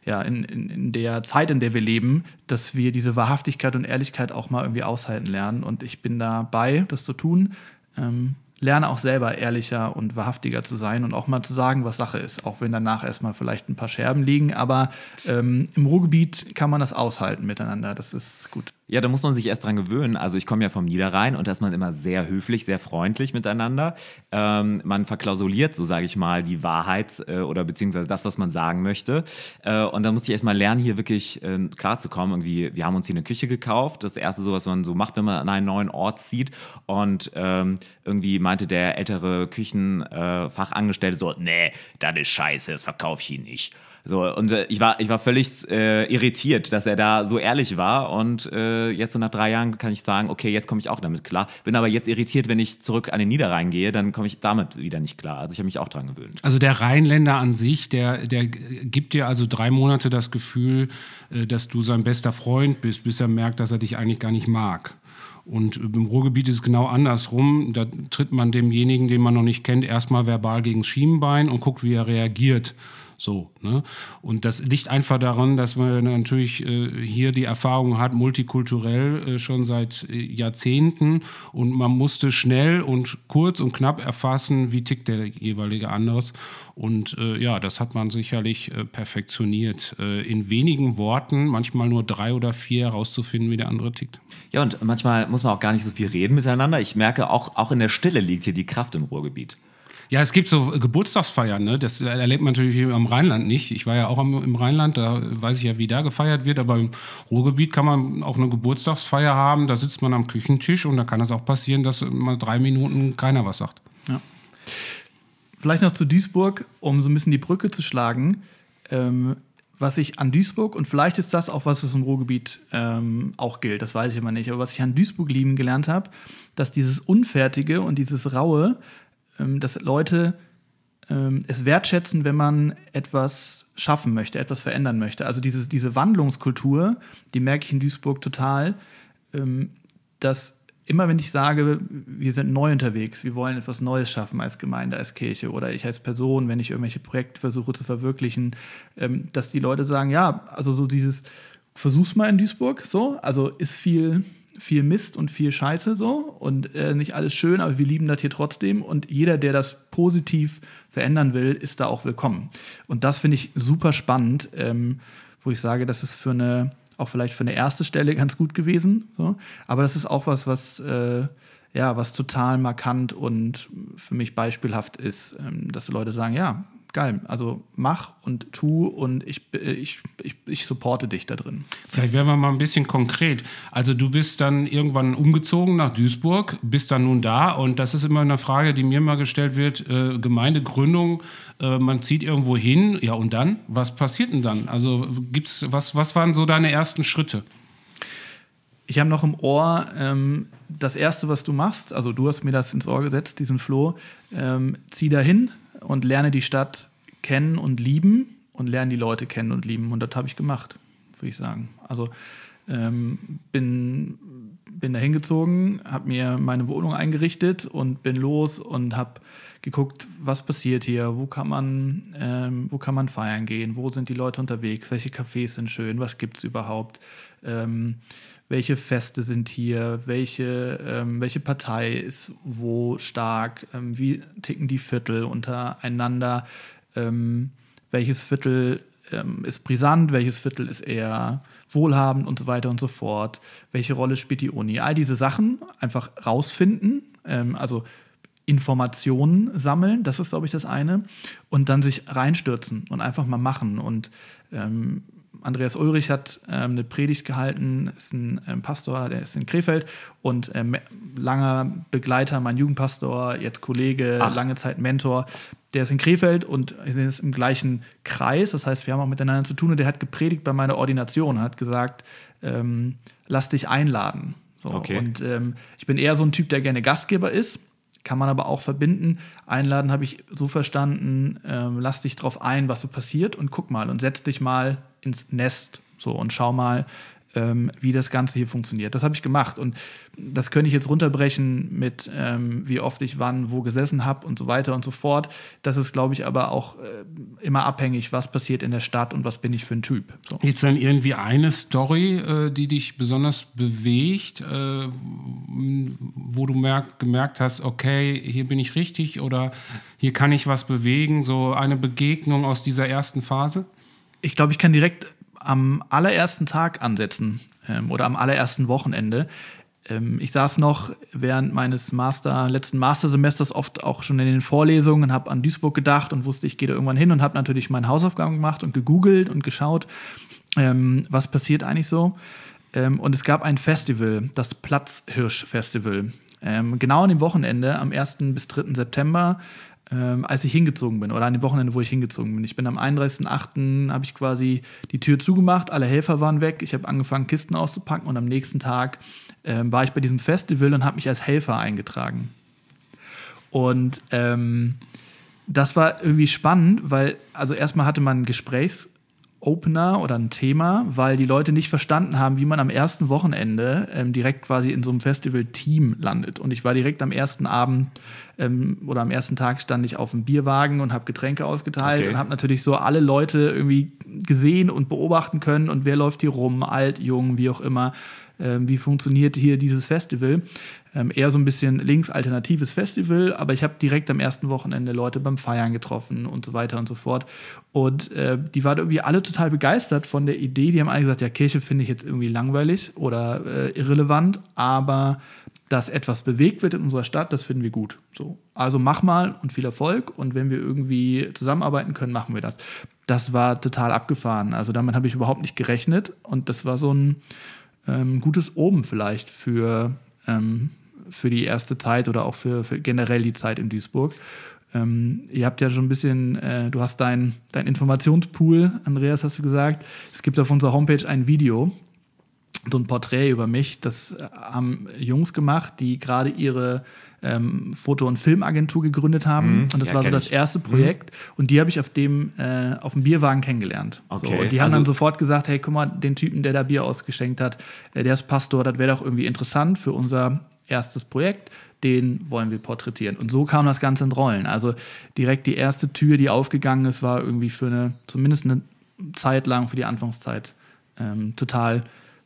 C: ja, in, in, in der Zeit, in der wir leben, dass wir diese Wahrhaftigkeit und Ehrlichkeit auch mal irgendwie aushalten lernen. Und ich bin dabei, das zu tun. Ähm, lerne auch selber ehrlicher und wahrhaftiger zu sein und auch mal zu sagen, was Sache ist, auch wenn danach erstmal vielleicht ein paar Scherben liegen. Aber ähm, im Ruhrgebiet kann man das aushalten miteinander. Das ist gut.
A: Ja, da muss man sich erst dran gewöhnen. Also ich komme ja vom Niederrhein und da ist man immer sehr höflich, sehr freundlich miteinander. Ähm, man verklausuliert, so sage ich mal, die Wahrheit äh, oder beziehungsweise das, was man sagen möchte. Äh, und da musste ich erst mal lernen, hier wirklich äh, klarzukommen. Irgendwie, wir haben uns hier eine Küche gekauft. Das erste so, was man so macht, wenn man an einen neuen Ort zieht. Und ähm, irgendwie meinte der ältere Küchenfachangestellte so, nee, das ist scheiße, das verkaufe ich Ihnen nicht. So, und äh, ich, war, ich war völlig äh, irritiert, dass er da so ehrlich war. Und äh, jetzt so nach drei Jahren kann ich sagen, okay, jetzt komme ich auch damit klar. Bin aber jetzt irritiert, wenn ich zurück an den Niederrhein gehe, dann komme ich damit wieder nicht klar. Also ich habe mich auch dran gewöhnt.
B: Also der Rheinländer an sich, der, der gibt dir also drei Monate das Gefühl, äh, dass du sein bester Freund bist, bis er merkt, dass er dich eigentlich gar nicht mag. Und im Ruhrgebiet ist es genau andersrum. Da tritt man demjenigen, den man noch nicht kennt, erstmal verbal gegen das Schienbein und guckt, wie er reagiert. So, ne? Und das liegt einfach daran, dass man natürlich äh, hier die Erfahrung hat, multikulturell äh, schon seit äh, Jahrzehnten und man musste schnell und kurz und knapp erfassen, wie tickt der jeweilige anderes. Und äh, ja, das hat man sicherlich äh, perfektioniert. Äh, in wenigen Worten, manchmal nur drei oder vier, herauszufinden, wie der andere tickt.
A: Ja, und manchmal muss man auch gar nicht so viel reden miteinander. Ich merke, auch, auch in der Stille liegt hier die Kraft im Ruhrgebiet.
B: Ja, es gibt so Geburtstagsfeiern, ne? das erlebt man natürlich am Rheinland nicht. Ich war ja auch im Rheinland, da weiß ich ja, wie da gefeiert wird, aber im Ruhrgebiet kann man auch eine Geburtstagsfeier haben, da sitzt man am Küchentisch und da kann es auch passieren, dass mal drei Minuten keiner was sagt. Ja.
C: Vielleicht noch zu Duisburg, um so ein bisschen die Brücke zu schlagen. Ähm, was ich an Duisburg, und vielleicht ist das auch was, was im Ruhrgebiet ähm, auch gilt, das weiß ich immer nicht, aber was ich an Duisburg lieben gelernt habe, dass dieses Unfertige und dieses Raue dass Leute ähm, es wertschätzen, wenn man etwas schaffen möchte, etwas verändern möchte. Also diese, diese Wandlungskultur, die merke ich in Duisburg total, ähm, dass immer wenn ich sage, wir sind neu unterwegs, wir wollen etwas Neues schaffen als Gemeinde, als Kirche oder ich als Person, wenn ich irgendwelche Projekte versuche zu verwirklichen, dass die Leute sagen, ja, also so dieses, versuch's mal in Duisburg, so, also ist viel viel Mist und viel Scheiße so und äh, nicht alles schön, aber wir lieben das hier trotzdem und jeder, der das positiv verändern will, ist da auch willkommen. Und das finde ich super spannend, ähm, wo ich sage, das ist für eine, auch vielleicht für eine erste Stelle ganz gut gewesen, so. aber das ist auch was, was äh, ja, was total markant und für mich beispielhaft ist, ähm, dass Leute sagen, ja, geil. Also mach und tu und ich, ich, ich, ich supporte dich da drin.
B: Vielleicht werden wir mal ein bisschen konkret. Also du bist dann irgendwann umgezogen nach Duisburg, bist dann nun da und das ist immer eine Frage, die mir mal gestellt wird. Äh, Gemeindegründung, äh, man zieht irgendwo hin, ja und dann? Was passiert denn dann? Also gibt's, was, was waren so deine ersten Schritte?
C: Ich habe noch im Ohr ähm, das Erste, was du machst, also du hast mir das ins Ohr gesetzt, diesen Floh, ähm, zieh dahin, und lerne die Stadt kennen und lieben und lerne die Leute kennen und lieben. Und das habe ich gemacht, würde ich sagen. Also ähm, bin, bin da hingezogen, habe mir meine Wohnung eingerichtet und bin los und habe geguckt, was passiert hier, wo kann man, ähm, wo kann man feiern gehen, wo sind die Leute unterwegs, welche Cafés sind schön, was gibt es überhaupt. Ähm, welche Feste sind hier, welche, ähm, welche Partei ist wo stark, ähm, wie ticken die Viertel untereinander, ähm, welches Viertel ähm, ist brisant, welches Viertel ist eher wohlhabend und so weiter und so fort, welche Rolle spielt die Uni. All diese Sachen einfach rausfinden, ähm, also Informationen sammeln, das ist, glaube ich, das eine, und dann sich reinstürzen und einfach mal machen. Und ähm, Andreas Ulrich hat ähm, eine Predigt gehalten, ist ein ähm, Pastor, der ist in Krefeld und ähm, langer Begleiter, mein Jugendpastor, jetzt Kollege, Ach. lange Zeit Mentor. Der ist in Krefeld und ist im gleichen Kreis. Das heißt, wir haben auch miteinander zu tun und der hat gepredigt bei meiner Ordination, hat gesagt, ähm, lass dich einladen. So, okay. Und ähm, ich bin eher so ein Typ, der gerne Gastgeber ist kann man aber auch verbinden. Einladen habe ich so verstanden, ähm, lass dich drauf ein, was so passiert und guck mal und setz dich mal ins Nest so und schau mal, ähm, wie das Ganze hier funktioniert. Das habe ich gemacht und das könnte ich jetzt runterbrechen mit, ähm, wie oft ich wann wo gesessen habe und so weiter und so fort. Das ist, glaube ich, aber auch äh, immer abhängig, was passiert in der Stadt und was bin ich für ein Typ.
B: So. Gibt es denn irgendwie eine Story, äh, die dich besonders bewegt, äh, wo du merk, gemerkt hast, okay, hier bin ich richtig oder hier kann ich was bewegen, so eine Begegnung aus dieser ersten Phase?
C: Ich glaube, ich kann direkt am allerersten Tag ansetzen ähm, oder am allerersten Wochenende. Ähm, ich saß noch während meines Master, letzten Mastersemesters oft auch schon in den Vorlesungen, habe an Duisburg gedacht und wusste, ich gehe da irgendwann hin und habe natürlich meine Hausaufgaben gemacht und gegoogelt und geschaut, ähm, was passiert eigentlich so. Ähm, und es gab ein Festival, das Platzhirsch-Festival. Ähm, genau an dem Wochenende, am 1. bis 3. September, ähm, als ich hingezogen bin oder an dem Wochenende, wo ich hingezogen bin. Ich bin am 31.08. habe ich quasi die Tür zugemacht, alle Helfer waren weg, ich habe angefangen, Kisten auszupacken und am nächsten Tag ähm, war ich bei diesem Festival und habe mich als Helfer eingetragen. Und ähm, das war irgendwie spannend, weil, also erstmal hatte man einen Gesprächsopener oder ein Thema, weil die Leute nicht verstanden haben, wie man am ersten Wochenende ähm, direkt quasi in so einem Festival-Team landet. Und ich war direkt am ersten Abend ähm, oder am ersten Tag stand ich auf dem Bierwagen und habe Getränke ausgeteilt okay. und habe natürlich so alle Leute irgendwie gesehen und beobachten können und wer läuft hier rum, alt, jung, wie auch immer. Ähm, wie funktioniert hier dieses Festival. Ähm, eher so ein bisschen links-alternatives Festival, aber ich habe direkt am ersten Wochenende Leute beim Feiern getroffen und so weiter und so fort. Und äh, die waren irgendwie alle total begeistert von der Idee. Die haben alle gesagt, ja, Kirche finde ich jetzt irgendwie langweilig oder äh, irrelevant, aber dass etwas bewegt wird in unserer Stadt, das finden wir gut. So. Also mach mal und viel Erfolg. Und wenn wir irgendwie zusammenarbeiten können, machen wir das. Das war total abgefahren. Also damit habe ich überhaupt nicht gerechnet. Und das war so ein ähm, gutes Oben vielleicht für, ähm, für die erste Zeit oder auch für, für generell die Zeit in Duisburg. Ähm, ihr habt ja schon ein bisschen, äh, du hast dein, dein Informationspool, Andreas, hast du gesagt. Es gibt auf unserer Homepage ein Video, so ein Porträt über mich. Das äh, haben Jungs gemacht, die gerade ihre ähm, Foto- und Filmagentur gegründet haben. Mhm, und das ja, war so das ich. erste Projekt. Mhm. Und die habe ich auf dem, äh, auf dem Bierwagen kennengelernt. Okay. So, und die haben also, dann sofort gesagt: Hey, guck mal, den Typen, der da Bier ausgeschenkt hat, äh, der ist Pastor, das wäre doch irgendwie interessant für unser erstes Projekt. Den wollen wir porträtieren. Und so kam das Ganze in Rollen. Also direkt die erste Tür, die aufgegangen ist, war irgendwie für eine, zumindest eine Zeit lang, für die Anfangszeit, ähm, total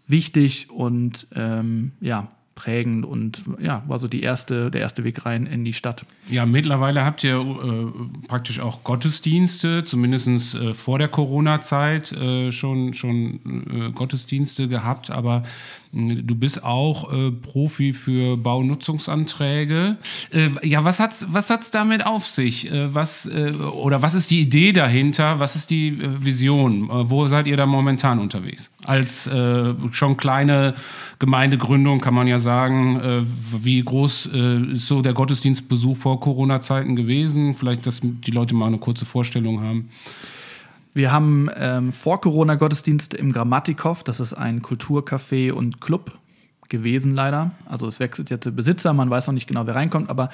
C: wichtig und ähm, ja, prägend und ja, war so die erste, der erste Weg rein in die Stadt.
B: Ja, mittlerweile habt ihr äh, praktisch auch Gottesdienste, zumindest äh, vor der Corona-Zeit äh, schon, schon äh, Gottesdienste gehabt, aber Du bist auch äh, Profi für Baunutzungsanträge. Äh, ja, was hat's, was hat's damit auf sich? Äh, was äh, oder was ist die Idee dahinter? Was ist die äh, Vision? Äh, wo seid ihr da momentan unterwegs? Als schon kleine Gemeindegründung kann man ja sagen, wie groß ist so der Gottesdienstbesuch vor Corona-Zeiten gewesen? Vielleicht, dass die Leute mal eine kurze Vorstellung haben.
C: Wir haben ähm, vor Corona Gottesdienste im Grammatikow. Das ist ein Kulturcafé und Club gewesen, leider. Also es wechselt jetzt der Besitzer, man weiß noch nicht genau, wer reinkommt, aber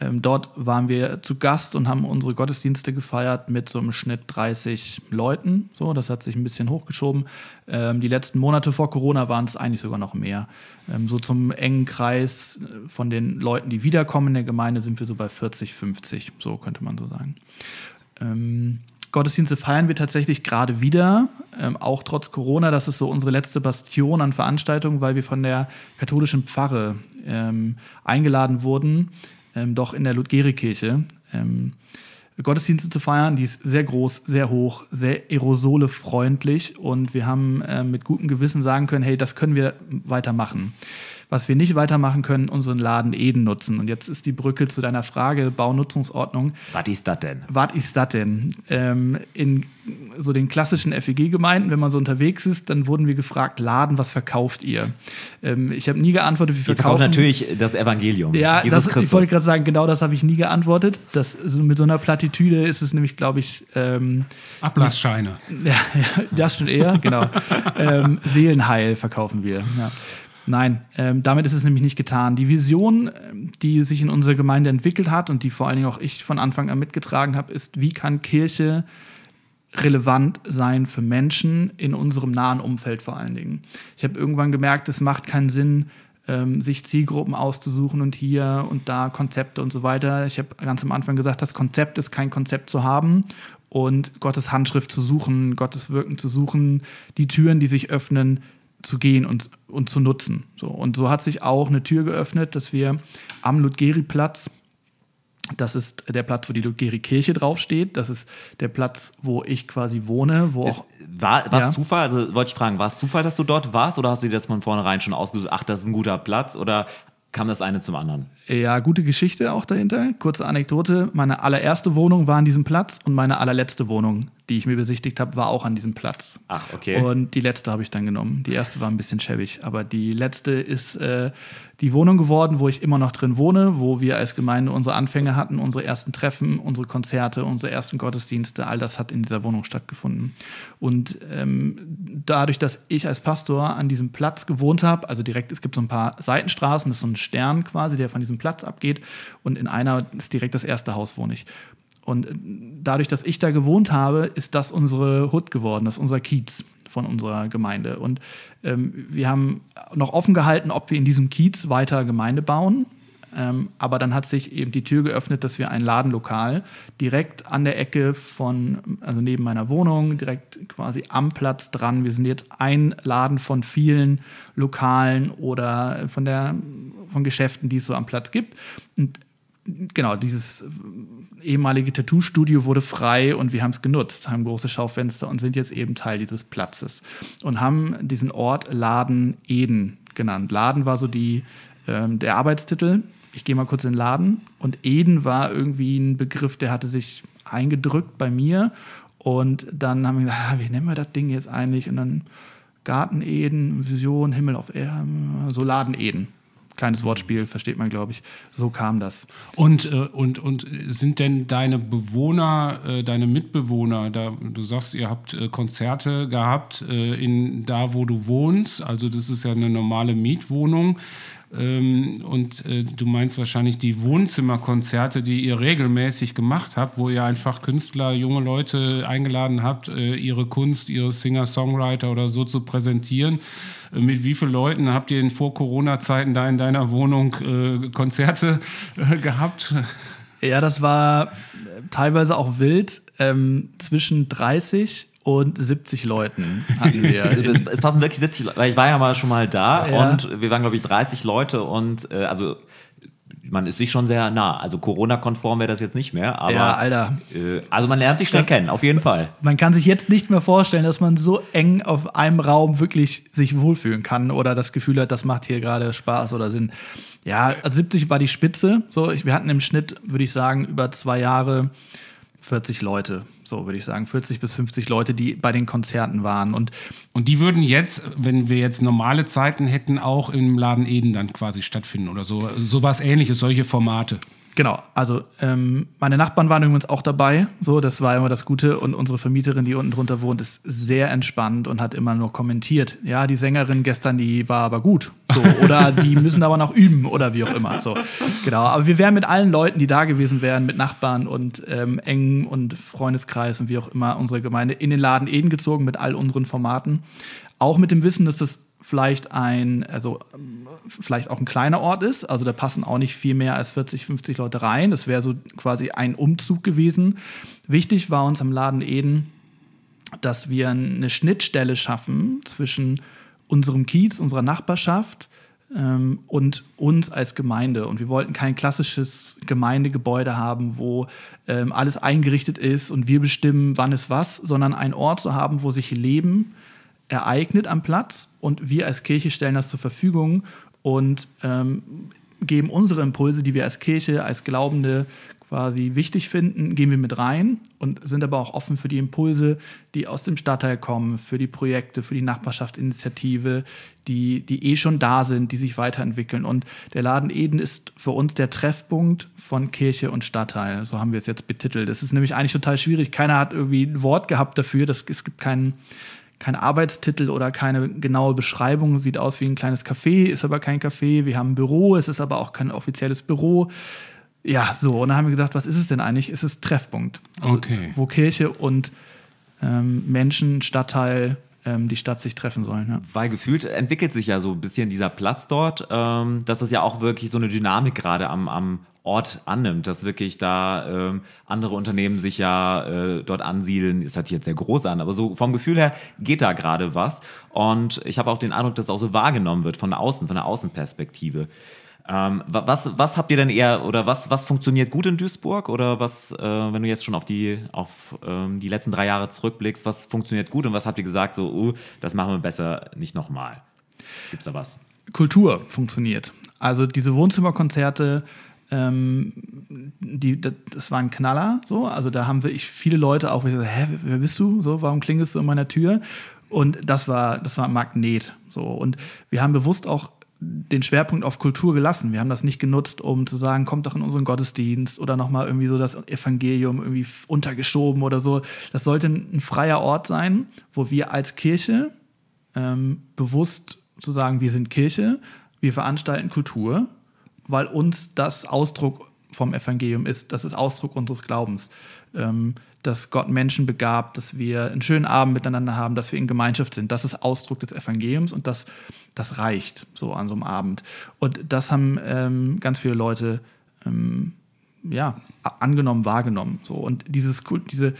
C: ähm, dort waren wir zu Gast und haben unsere Gottesdienste gefeiert mit so einem Schnitt 30 Leuten. So, das hat sich ein bisschen hochgeschoben. Ähm, die letzten Monate vor Corona waren es eigentlich sogar noch mehr. Ähm, so zum engen Kreis äh, von den Leuten, die wiederkommen in der Gemeinde, sind wir so bei 40, 50. So könnte man so sagen. Gottesdienste feiern wir tatsächlich gerade wieder, ähm, auch trotz Corona. Das ist so unsere letzte Bastion an Veranstaltungen, weil wir von der katholischen Pfarre ähm, eingeladen wurden, ähm, doch in der Ludgerikirche. Ähm, Gottesdienste zu feiern, die ist sehr groß, sehr hoch, sehr aerosolefreundlich und wir haben äh, mit gutem Gewissen sagen können, hey, das können wir weitermachen. Was wir nicht weitermachen können, unseren Laden Eden nutzen. Und jetzt ist die Brücke zu deiner Frage, Baunutzungsordnung.
A: Was ist das denn?
C: Was ist das denn? Ähm, in so den klassischen FEG-Gemeinden, wenn man so unterwegs ist, dann wurden wir gefragt, Laden, was verkauft ihr? Ähm, ich habe nie geantwortet, wie verkaufen.
A: natürlich das Evangelium.
C: Ja, Jesus das, ich wollte gerade sagen, genau das habe ich nie geantwortet. Das, also mit so einer Plattitüde ist es nämlich, glaube ich. Ähm,
B: Ablassscheine.
C: Ja, ja, das stimmt eher, genau. ähm, Seelenheil verkaufen wir. Ja. Nein, ähm, damit ist es nämlich nicht getan. Die Vision, ähm, die sich in unserer Gemeinde entwickelt hat und die vor allen Dingen auch ich von Anfang an mitgetragen habe, ist, wie kann Kirche relevant sein für Menschen in unserem nahen Umfeld vor allen Dingen. Ich habe irgendwann gemerkt, es macht keinen Sinn, ähm, sich Zielgruppen auszusuchen und hier und da Konzepte und so weiter. Ich habe ganz am Anfang gesagt, das Konzept ist kein Konzept zu haben und Gottes Handschrift zu suchen, Gottes Wirken zu suchen, die Türen, die sich öffnen, zu gehen und, und zu nutzen. So, und so hat sich auch eine Tür geöffnet, dass wir am Ludgeri-Platz, das ist der Platz, wo die Ludgeri-Kirche draufsteht, das ist der Platz, wo ich quasi wohne. Wo
A: ist, war war es ja. Zufall? Also wollte ich fragen, war es Zufall, dass du dort warst oder hast du dir das von vornherein schon ausgesucht, ach, das ist ein guter Platz oder kam das eine zum anderen?
C: Ja, gute Geschichte auch dahinter. Kurze Anekdote. Meine allererste Wohnung war an diesem Platz und meine allerletzte Wohnung die ich mir besichtigt habe, war auch an diesem Platz.
A: Ach, okay.
C: Und die letzte habe ich dann genommen. Die erste war ein bisschen schäbig, aber die letzte ist äh, die Wohnung geworden, wo ich immer noch drin wohne, wo wir als Gemeinde unsere Anfänge hatten, unsere ersten Treffen, unsere Konzerte, unsere ersten Gottesdienste. All das hat in dieser Wohnung stattgefunden. Und ähm, dadurch, dass ich als Pastor an diesem Platz gewohnt habe, also direkt, es gibt so ein paar Seitenstraßen, das ist so ein Stern quasi, der von diesem Platz abgeht. Und in einer ist direkt das erste Haus, wohne ich. Und dadurch, dass ich da gewohnt habe, ist das unsere Hut geworden, das ist unser Kiez von unserer Gemeinde. Und ähm, wir haben noch offen gehalten, ob wir in diesem Kiez weiter Gemeinde bauen. Ähm, aber dann hat sich eben die Tür geöffnet, dass wir ein Ladenlokal direkt an der Ecke von, also neben meiner Wohnung, direkt quasi am Platz dran. Wir sind jetzt ein Laden von vielen Lokalen oder von, der, von Geschäften, die es so am Platz gibt. Und genau, dieses ehemalige Tattoo-Studio wurde frei und wir haben es genutzt, haben große Schaufenster und sind jetzt eben Teil dieses Platzes und haben diesen Ort Laden Eden genannt. Laden war so die, ähm, der Arbeitstitel. Ich gehe mal kurz in den Laden und Eden war irgendwie ein Begriff, der hatte sich eingedrückt bei mir und dann haben wir gesagt, ah, wie nennen wir das Ding jetzt eigentlich? Und dann Garten Eden, Vision, Himmel auf Erden, so Laden Eden kleines Wortspiel, versteht man, glaube ich. So kam das.
B: Und, äh, und, und sind denn deine Bewohner, äh, deine Mitbewohner, da, du sagst, ihr habt äh, Konzerte gehabt äh, in da, wo du wohnst, also das ist ja eine normale Mietwohnung. Ähm, und äh, du meinst wahrscheinlich die Wohnzimmerkonzerte, die ihr regelmäßig gemacht habt, wo ihr einfach Künstler, junge Leute eingeladen habt, äh, ihre Kunst, ihre Singer-Songwriter oder so zu präsentieren. Äh, mit wie vielen Leuten habt ihr in Vor-Corona-Zeiten da in deiner Wohnung äh, Konzerte äh, gehabt?
C: Ja, das war teilweise auch wild. Ähm, zwischen 30 und 70 Leuten hatten wir.
A: Also es, es, passen wirklich 70 Leute, weil ich war ja mal schon mal da ja. und wir waren, glaube ich, 30 Leute und äh, also man ist sich schon sehr nah. Also Corona-konform wäre das jetzt nicht mehr, aber
C: ja, Alter.
A: Äh, also man lernt sich schnell das, kennen, auf jeden Fall.
C: Man kann sich jetzt nicht mehr vorstellen, dass man so eng auf einem Raum wirklich sich wohlfühlen kann oder das Gefühl hat, das macht hier gerade Spaß oder Sinn. Ja, also 70 war die Spitze. So, wir hatten im Schnitt, würde ich sagen, über zwei Jahre 40 Leute, so würde ich sagen, 40 bis 50 Leute, die bei den Konzerten waren. Und,
B: und die würden jetzt, wenn wir jetzt normale Zeiten hätten, auch im Laden Eden dann quasi stattfinden oder so. So was ähnliches, solche Formate.
C: Genau, also ähm, meine Nachbarn waren übrigens auch dabei, so, das war immer das Gute. Und unsere Vermieterin, die unten drunter wohnt, ist sehr entspannt und hat immer nur kommentiert. Ja, die Sängerin gestern, die war aber gut. So, oder die müssen aber noch üben oder wie auch immer. So, genau. Aber wir wären mit allen Leuten, die da gewesen wären, mit Nachbarn und ähm, engen und Freundeskreis und wie auch immer, unsere Gemeinde in den Laden Eden gezogen mit all unseren Formaten. Auch mit dem Wissen, dass das vielleicht ein, also vielleicht auch ein kleiner Ort ist. Also da passen auch nicht viel mehr als 40, 50 Leute rein. Das wäre so quasi ein Umzug gewesen. Wichtig war uns am Laden Eden, dass wir eine Schnittstelle schaffen zwischen unserem Kiez, unserer Nachbarschaft ähm, und uns als Gemeinde. Und wir wollten kein klassisches Gemeindegebäude haben, wo ähm, alles eingerichtet ist und wir bestimmen, wann ist was, sondern einen Ort zu haben, wo sich Leben ereignet am Platz und wir als Kirche stellen das zur Verfügung und ähm, geben unsere Impulse, die wir als Kirche, als Glaubende quasi wichtig finden, gehen wir mit rein und sind aber auch offen für die Impulse, die aus dem Stadtteil kommen, für die Projekte, für die Nachbarschaftsinitiative, die, die eh schon da sind, die sich weiterentwickeln. Und der Laden Eden ist für uns der Treffpunkt von Kirche und Stadtteil. So haben wir es jetzt betitelt. Es ist nämlich eigentlich total schwierig. Keiner hat irgendwie ein Wort gehabt dafür. Das, es gibt keinen kein Arbeitstitel oder keine genaue Beschreibung. Sieht aus wie ein kleines Café, ist aber kein Café. Wir haben ein Büro, es ist aber auch kein offizielles Büro. Ja, so. Und dann haben wir gesagt, was ist es denn eigentlich? Es ist Treffpunkt.
B: Also, okay.
C: Wo Kirche und ähm, Menschen, Stadtteil, ähm, die Stadt sich treffen sollen. Ja.
A: Weil gefühlt entwickelt sich ja so ein bisschen dieser Platz dort, ähm, dass das ja auch wirklich so eine Dynamik gerade am, am Ort annimmt, dass wirklich da ähm, andere Unternehmen sich ja äh, dort ansiedeln. Das hört sich jetzt sehr groß an, aber so vom Gefühl her geht da gerade was. Und ich habe auch den Eindruck, dass es auch so wahrgenommen wird von außen, von der Außenperspektive. Ähm, was, was habt ihr denn eher oder was, was funktioniert gut in Duisburg? Oder was, äh, wenn du jetzt schon auf die, auf ähm, die letzten drei Jahre zurückblickst, was funktioniert gut und was habt ihr gesagt, so, uh, das machen wir besser nicht nochmal? Gibt es da was?
C: Kultur funktioniert. Also diese Wohnzimmerkonzerte Ähm, die, das war ein Knaller, so. Also da haben wir ich viele Leute auch, gesagt, hä, wer bist du? So, warum klingelst du an meiner Tür? Und das war, das war ein Magnet. So. Und wir haben bewusst auch den Schwerpunkt auf Kultur gelassen. Wir haben das nicht genutzt, um zu sagen, kommt doch in unseren Gottesdienst oder nochmal irgendwie so das Evangelium irgendwie untergeschoben oder so. Das sollte ein freier Ort sein, wo wir als Kirche ähm, bewusst zu sagen, wir sind Kirche, wir veranstalten Kultur, weil uns das Ausdruck vom Evangelium ist. Das ist Ausdruck unseres Glaubens. Ähm, dass Gott Menschen begabt, dass wir einen schönen Abend miteinander haben, dass wir in Gemeinschaft sind. Das ist Ausdruck des Evangeliums und das, das reicht so an so einem Abend. Und das haben ähm, ganz viele Leute ähm, ja, angenommen, wahrgenommen. So. Und dieses, diese,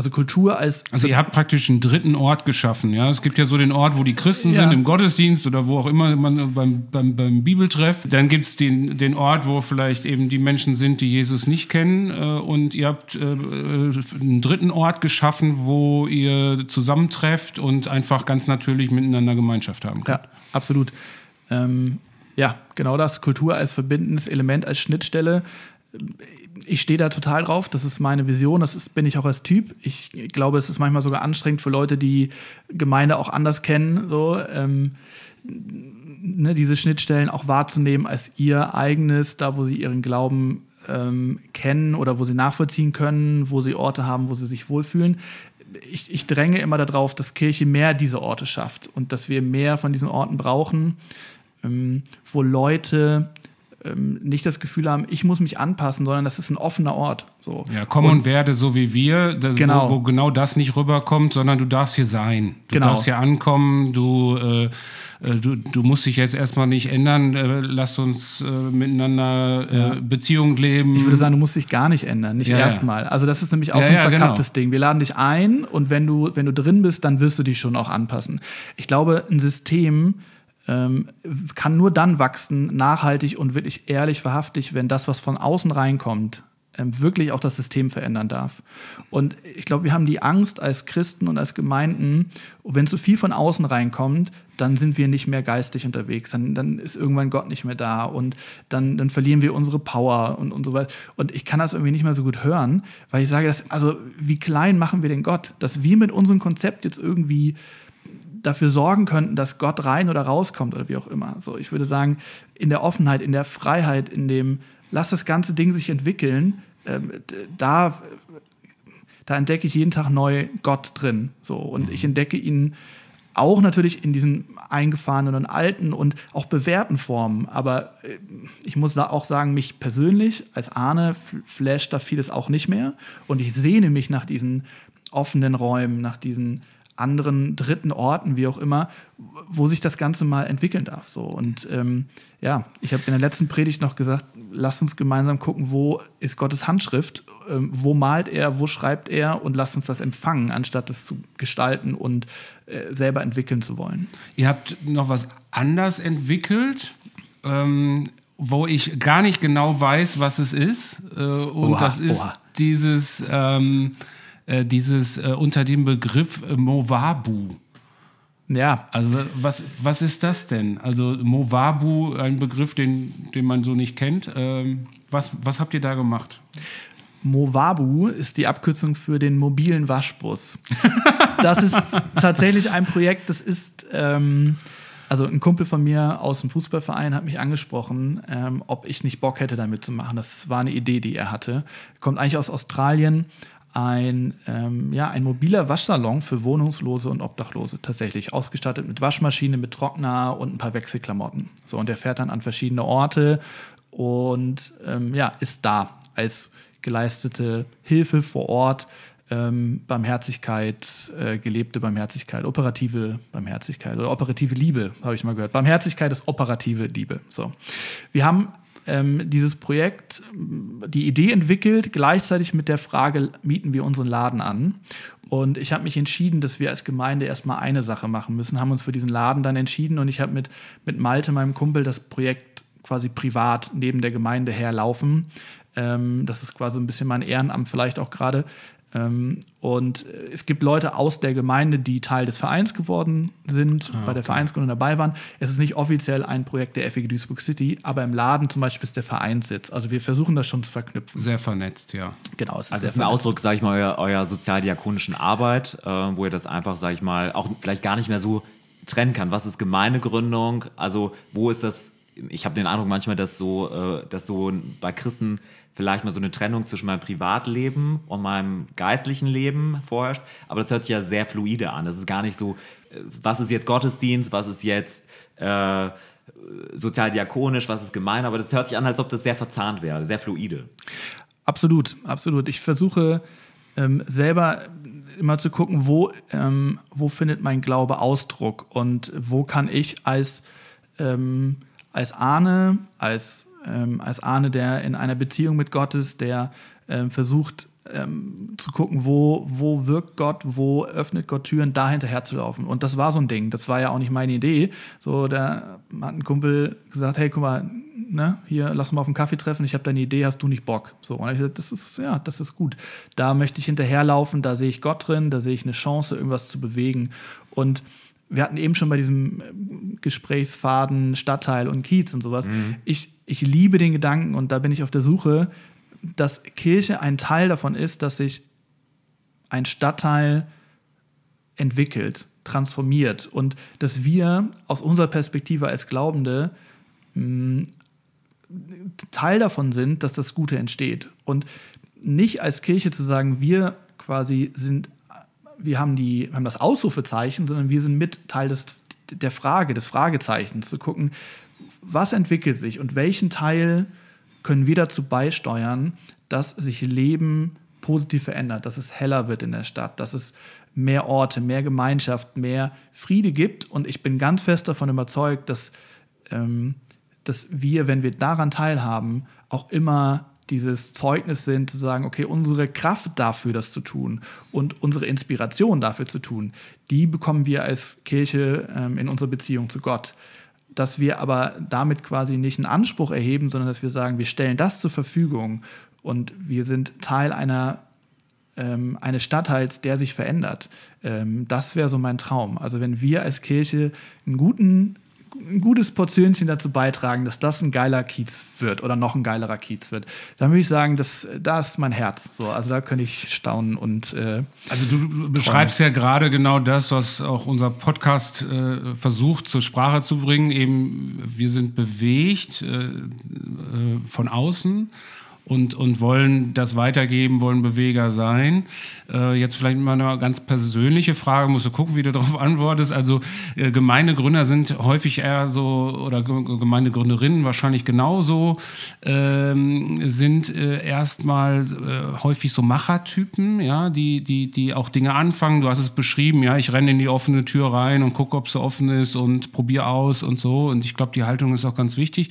C: also Kultur als.
B: Also ihr habt praktisch einen dritten Ort geschaffen, ja. Es gibt ja so den Ort, wo die Christen ja. sind, im Gottesdienst oder wo auch immer man beim, beim, beim Bibeltreff. Dann gibt es den, den Ort, wo vielleicht eben die Menschen sind, die Jesus nicht kennen. Äh, und ihr habt äh, einen dritten Ort geschaffen, wo ihr zusammentrefft und einfach ganz natürlich miteinander Gemeinschaft haben könnt.
C: Ja, absolut. Ähm, ja, genau das. Kultur als verbindendes Element, als Schnittstelle ich stehe da total drauf. Das ist meine Vision. Das ist, bin ich auch als Typ. Ich glaube, es ist manchmal sogar anstrengend für Leute, die Gemeinde auch anders kennen, so ähm, ne, diese Schnittstellen auch wahrzunehmen als ihr eigenes, da wo sie ihren Glauben ähm, kennen oder wo sie nachvollziehen können, wo sie Orte haben, wo sie sich wohlfühlen. Ich, ich dränge immer darauf, dass Kirche mehr diese Orte schafft und dass wir mehr von diesen Orten brauchen, ähm, wo Leute ähm, nicht das Gefühl haben, ich muss mich anpassen, sondern das ist ein offener Ort. So.
B: Ja, komm und, und werde so wie wir, das, genau. Wo, wo, genau das nicht rüberkommt, sondern du darfst hier sein. Du genau. darfst hier ankommen, du, äh, äh, du, du musst dich jetzt erstmal nicht ändern, äh, lass uns äh, miteinander äh, ja. Beziehung leben.
C: Ich würde sagen, du musst dich gar nicht ändern, nicht ja, erstmal. Also das ist nämlich auch ja, so ein verkapptes genau. Ding. Wir laden dich ein und wenn du, wenn du drin bist, dann wirst du dich schon auch anpassen. Ich glaube, ein System, kann nur dann wachsen, nachhaltig und wirklich ehrlich, wahrhaftig, wenn das, was von außen reinkommt, ähm, wirklich auch das System verändern darf. Und ich glaube, wir haben die Angst als Christen und als Gemeinden, wenn zu viel von außen reinkommt, dann sind wir nicht mehr geistig unterwegs, dann, dann ist irgendwann Gott nicht mehr da und dann, dann verlieren wir unsere Power und, und so weiter. Und ich kann das irgendwie nicht mehr so gut hören, weil ich sage, dass, also wie klein machen wir den Gott, dass wir mit unserem Konzept jetzt irgendwie dafür sorgen könnten, dass Gott rein oder rauskommt oder wie auch immer. So, ich würde sagen, in der Offenheit, in der Freiheit, in dem, lass das ganze Ding sich entwickeln, äh, da, da entdecke ich jeden Tag neu Gott drin. So, und mhm. ich entdecke ihn auch natürlich in diesen eingefahrenen und alten und auch bewährten Formen. Aber äh, ich muss da auch sagen, mich persönlich als Ahne flasht da vieles auch nicht mehr. Und ich sehne mich nach diesen offenen Räumen, nach diesen anderen dritten Orten, wie auch immer, wo sich das Ganze mal entwickeln darf. So. Und ähm, ja, ich habe in der letzten Predigt noch gesagt, lasst uns gemeinsam gucken, wo ist Gottes Handschrift, ähm, wo malt er, wo schreibt er und lasst uns das empfangen, anstatt es zu gestalten und äh, selber entwickeln zu wollen.
B: Ihr habt noch was anders entwickelt. Ähm, wo ich gar nicht genau weiß, was es ist. Äh, und oha, das ist oha. dieses ähm, äh, dieses äh, unter dem Begriff äh, Mowabu. Ja. Also was, was ist das denn? Also Mowabu, ein Begriff, den, den man so nicht kennt. Ähm, was, was habt ihr da gemacht?
C: Mowabu ist die Abkürzung für den mobilen Waschbus. das ist tatsächlich ein Projekt, das ist, ähm, also ein Kumpel von mir aus dem Fußballverein hat mich angesprochen, ähm, ob ich nicht Bock hätte, damit zu machen. Das war eine Idee, die er hatte. Kommt eigentlich aus Australien, ein, ähm, ja, ein mobiler Waschsalon für Wohnungslose und Obdachlose tatsächlich, ausgestattet mit Waschmaschine, mit Trockner und ein paar Wechselklamotten. So, und der fährt dann an verschiedene Orte und ähm, ja, ist da als geleistete Hilfe vor Ort, ähm, Barmherzigkeit, äh, gelebte Barmherzigkeit, operative Barmherzigkeit oder operative Liebe, habe ich mal gehört. Barmherzigkeit ist operative Liebe. So. Wir haben ähm, dieses Projekt die Idee entwickelt, gleichzeitig mit der Frage, mieten wir unseren Laden an? Und ich habe mich entschieden, dass wir als Gemeinde erstmal eine Sache machen müssen, haben uns für diesen Laden dann entschieden und ich habe mit, mit Malte, meinem Kumpel, das Projekt quasi privat neben der Gemeinde herlaufen. Ähm, das ist quasi ein bisschen mein Ehrenamt vielleicht auch gerade. Ähm, und es gibt Leute aus der Gemeinde, die Teil des Vereins geworden sind, ah, bei der Vereinsgründung dabei waren. Es ist nicht offiziell ein Projekt der FEG Duisburg City, aber im Laden zum Beispiel ist der Vereinssitz. Also wir versuchen das schon zu verknüpfen.
B: Sehr vernetzt, ja.
A: Genau. Es ist also es ist ein Ausdruck, sage ich mal, eurer, eurer sozialdiakonischen Arbeit, äh, wo ihr das einfach, sage ich mal, auch vielleicht gar nicht mehr so trennen kann. Was ist Gemeindegründung? Also wo ist das? Ich habe den Eindruck manchmal, dass so, äh, dass so bei Christen vielleicht mal so eine Trennung zwischen meinem Privatleben und meinem geistlichen Leben vorherrscht. Aber das hört sich ja sehr fluide an. Das ist gar nicht so, äh, was ist jetzt Gottesdienst, was ist jetzt äh, sozialdiakonisch, was ist gemein. Aber das hört sich an, als ob das sehr verzahnt wäre, sehr fluide.
C: Absolut, absolut. Ich versuche ähm, selber immer zu gucken, wo, ähm, wo findet mein Glaube Ausdruck und wo kann ich als, ähm, als Ahne, als ähm, als Ahne, der in einer Beziehung mit Gott ist, der ähm, versucht ähm, zu gucken, wo, wo wirkt Gott, wo öffnet Gott Türen, da hinterher zu laufen. Und das war so ein Ding. Das war ja auch nicht meine Idee. So, da hat ein Kumpel gesagt, hey, guck mal, ne, hier, lass uns mal auf einen Kaffee treffen, ich habe deine Idee, hast du nicht Bock? So, und ich gesagt, das ist, ja, das ist gut. Da möchte ich hinterherlaufen, da sehe ich Gott drin, da sehe ich eine Chance, irgendwas zu bewegen. Und wir hatten eben schon bei diesem äh, Gesprächsfaden Stadtteil und Kiez und sowas. Mhm. Ich, ich liebe den Gedanken und da bin ich auf der Suche, dass Kirche ein Teil davon ist, dass sich ein Stadtteil entwickelt, transformiert und dass wir aus unserer Perspektive als Glaubende mh, mm, Teil davon sind, dass das Gute entsteht. Und nicht als Kirche zu sagen, wir quasi sind wir haben, die, haben das Ausrufezeichen, sondern wir sind mit Teil des, der Frage, des Fragezeichens, zu gucken, was entwickelt sich und welchen Teil können wir dazu beisteuern, dass sich Leben positiv verändert, dass es heller wird in der Stadt, dass es mehr Orte, mehr Gemeinschaft, mehr Friede gibt. Und ich bin ganz fest davon überzeugt, dass, ähm, dass wir, wenn wir daran teilhaben, auch immer dieses Zeugnis sind, zu sagen, okay, unsere Kraft dafür, das zu tun und unsere Inspiration dafür zu tun, die bekommen wir als Kirche ähm, in unserer Beziehung zu Gott. Dass wir aber damit quasi nicht einen Anspruch erheben, sondern dass wir sagen, wir stellen das zur Verfügung und wir sind Teil einer ähm, eines Stadtteils, der sich verändert. Ähm, das wäre so mein Traum. Also wenn wir als Kirche einen guten ein gutes Portionchen dazu beitragen, dass das ein geiler Kiez wird oder noch ein geilerer Kiez wird, dann würde ich sagen, das, da ist mein Herz. So, also da könnte ich staunen und. Äh,
B: also du beschreibst ja gerade genau das, was auch unser Podcast äh, versucht zur Sprache zu bringen. Eben, wir sind bewegt äh, äh von außen und, und wollen das weitergeben, wollen Beweger sein. Äh, jetzt vielleicht mal eine ganz persönliche Frage, musst du gucken, wie du darauf antwortest. Also äh, Gemeindegründer sind häufig eher so, oder Gemeindegründerinnen wahrscheinlich genauso, ähm, sind äh, erstmal äh, häufig so Machertypen, ja, die, die, die auch Dinge anfangen. Du hast es beschrieben, ja, ich renne in die offene Tür rein und gucke, ob sie offen ist und probiere aus und so. Und ich glaube, die Haltung ist auch ganz wichtig.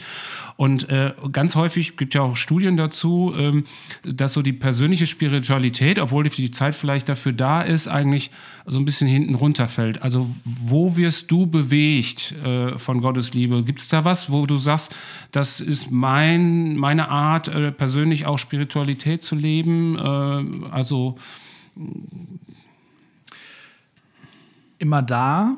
B: Und äh, ganz häufig gibt ja auch Studien dazu, ähm, dass so die persönliche Spiritualität, obwohl die Zeit vielleicht dafür da ist, eigentlich so ein bisschen hinten runterfällt. Also wo wirst du bewegt äh, von Gottes Liebe? Gibt es da was, wo du sagst, das ist mein, meine Art, äh, persönlich auch Spiritualität zu leben? Äh, also
C: immer da,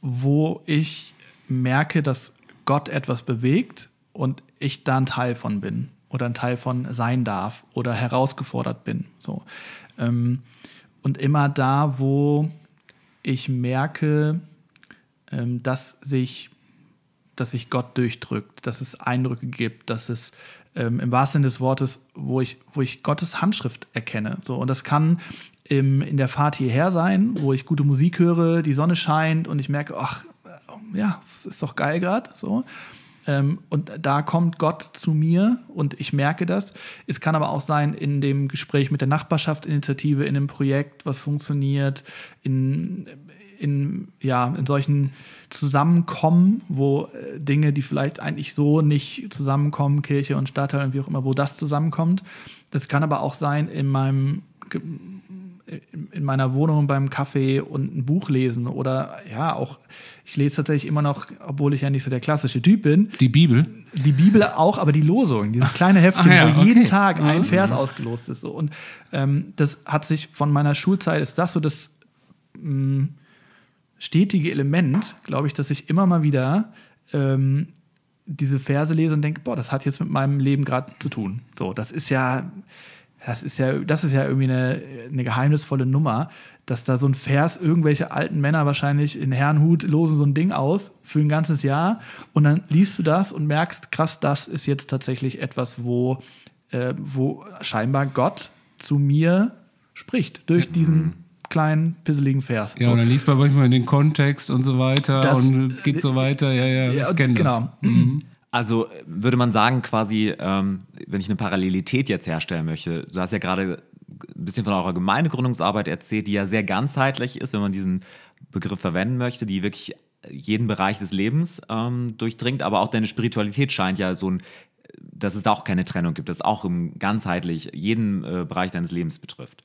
C: wo ich merke, dass Gott etwas bewegt und ich da ein Teil von bin oder ein Teil von sein darf oder herausgefordert bin. So. Ähm, und immer da, wo ich merke, ähm, dass, sich, dass sich Gott durchdrückt, dass es Eindrücke gibt, dass es ähm, im wahrsten Sinne des Wortes, wo ich, wo ich Gottes Handschrift erkenne. So, und das kann im, in der Fahrt hierher sein, wo ich gute Musik höre, die Sonne scheint und ich merke, ach, ja, es ist doch geil gerade. So. Ähm, und da kommt Gott zu mir und ich merke das. Es kann aber auch sein in dem Gespräch mit der Nachbarschaftsinitiative, in einem Projekt, was funktioniert, in, in, ja, in solchen Zusammenkommen, wo äh, Dinge, die vielleicht eigentlich so nicht zusammenkommen, Kirche und Stadtteil und wie auch immer, wo das zusammenkommt. Das kann aber auch sein in meinem in meiner Wohnung beim Kaffee und ein Buch lesen oder ja, auch, ich lese tatsächlich immer noch, obwohl ich ja nicht so der klassische Typ bin.
B: Die Bibel?
C: Die Bibel auch, aber die Losung, dieses kleine Heftchen, ja, wo okay. jeden Tag ein Vers ausgelost ist. So. Und ähm, das hat sich von meiner Schulzeit, ist das so das mh, mm, stetige Element, glaube ich, dass ich immer mal wieder ähm, diese Verse lese und denke, boah, das hat jetzt mit meinem Leben gerade zu tun. So, das ist ja, das ist ja, das ist ja irgendwie eine, eine geheimnisvolle Nummer, dass da so ein Vers irgendwelche alten Männer wahrscheinlich in Herrenhut losen so ein Ding aus für ein ganzes Jahr und dann liest du das und merkst, krass, das ist jetzt tatsächlich etwas, wo, äh, wo scheinbar Gott zu mir spricht durch diesen kleinen, pisseligen Vers.
B: Ja, und dann liest man manchmal den Kontext und so weiter das, und geht so weiter. Ja, ja, ja ich kenne genau. das. Mhm.
A: Also würde man sagen, quasi, ähm, wenn ich eine Parallelität jetzt herstellen möchte, du hast ja gerade ein bisschen von eurer Gemeindegründungsarbeit erzählt, die ja sehr ganzheitlich ist, wenn man diesen Begriff verwenden möchte, die wirklich jeden Bereich des Lebens ähm, durchdringt, aber auch deine Spiritualität scheint ja so ein, dass es da auch keine Trennung gibt, dass es auch ganzheitlich jeden äh, Bereich deines Lebens betrifft.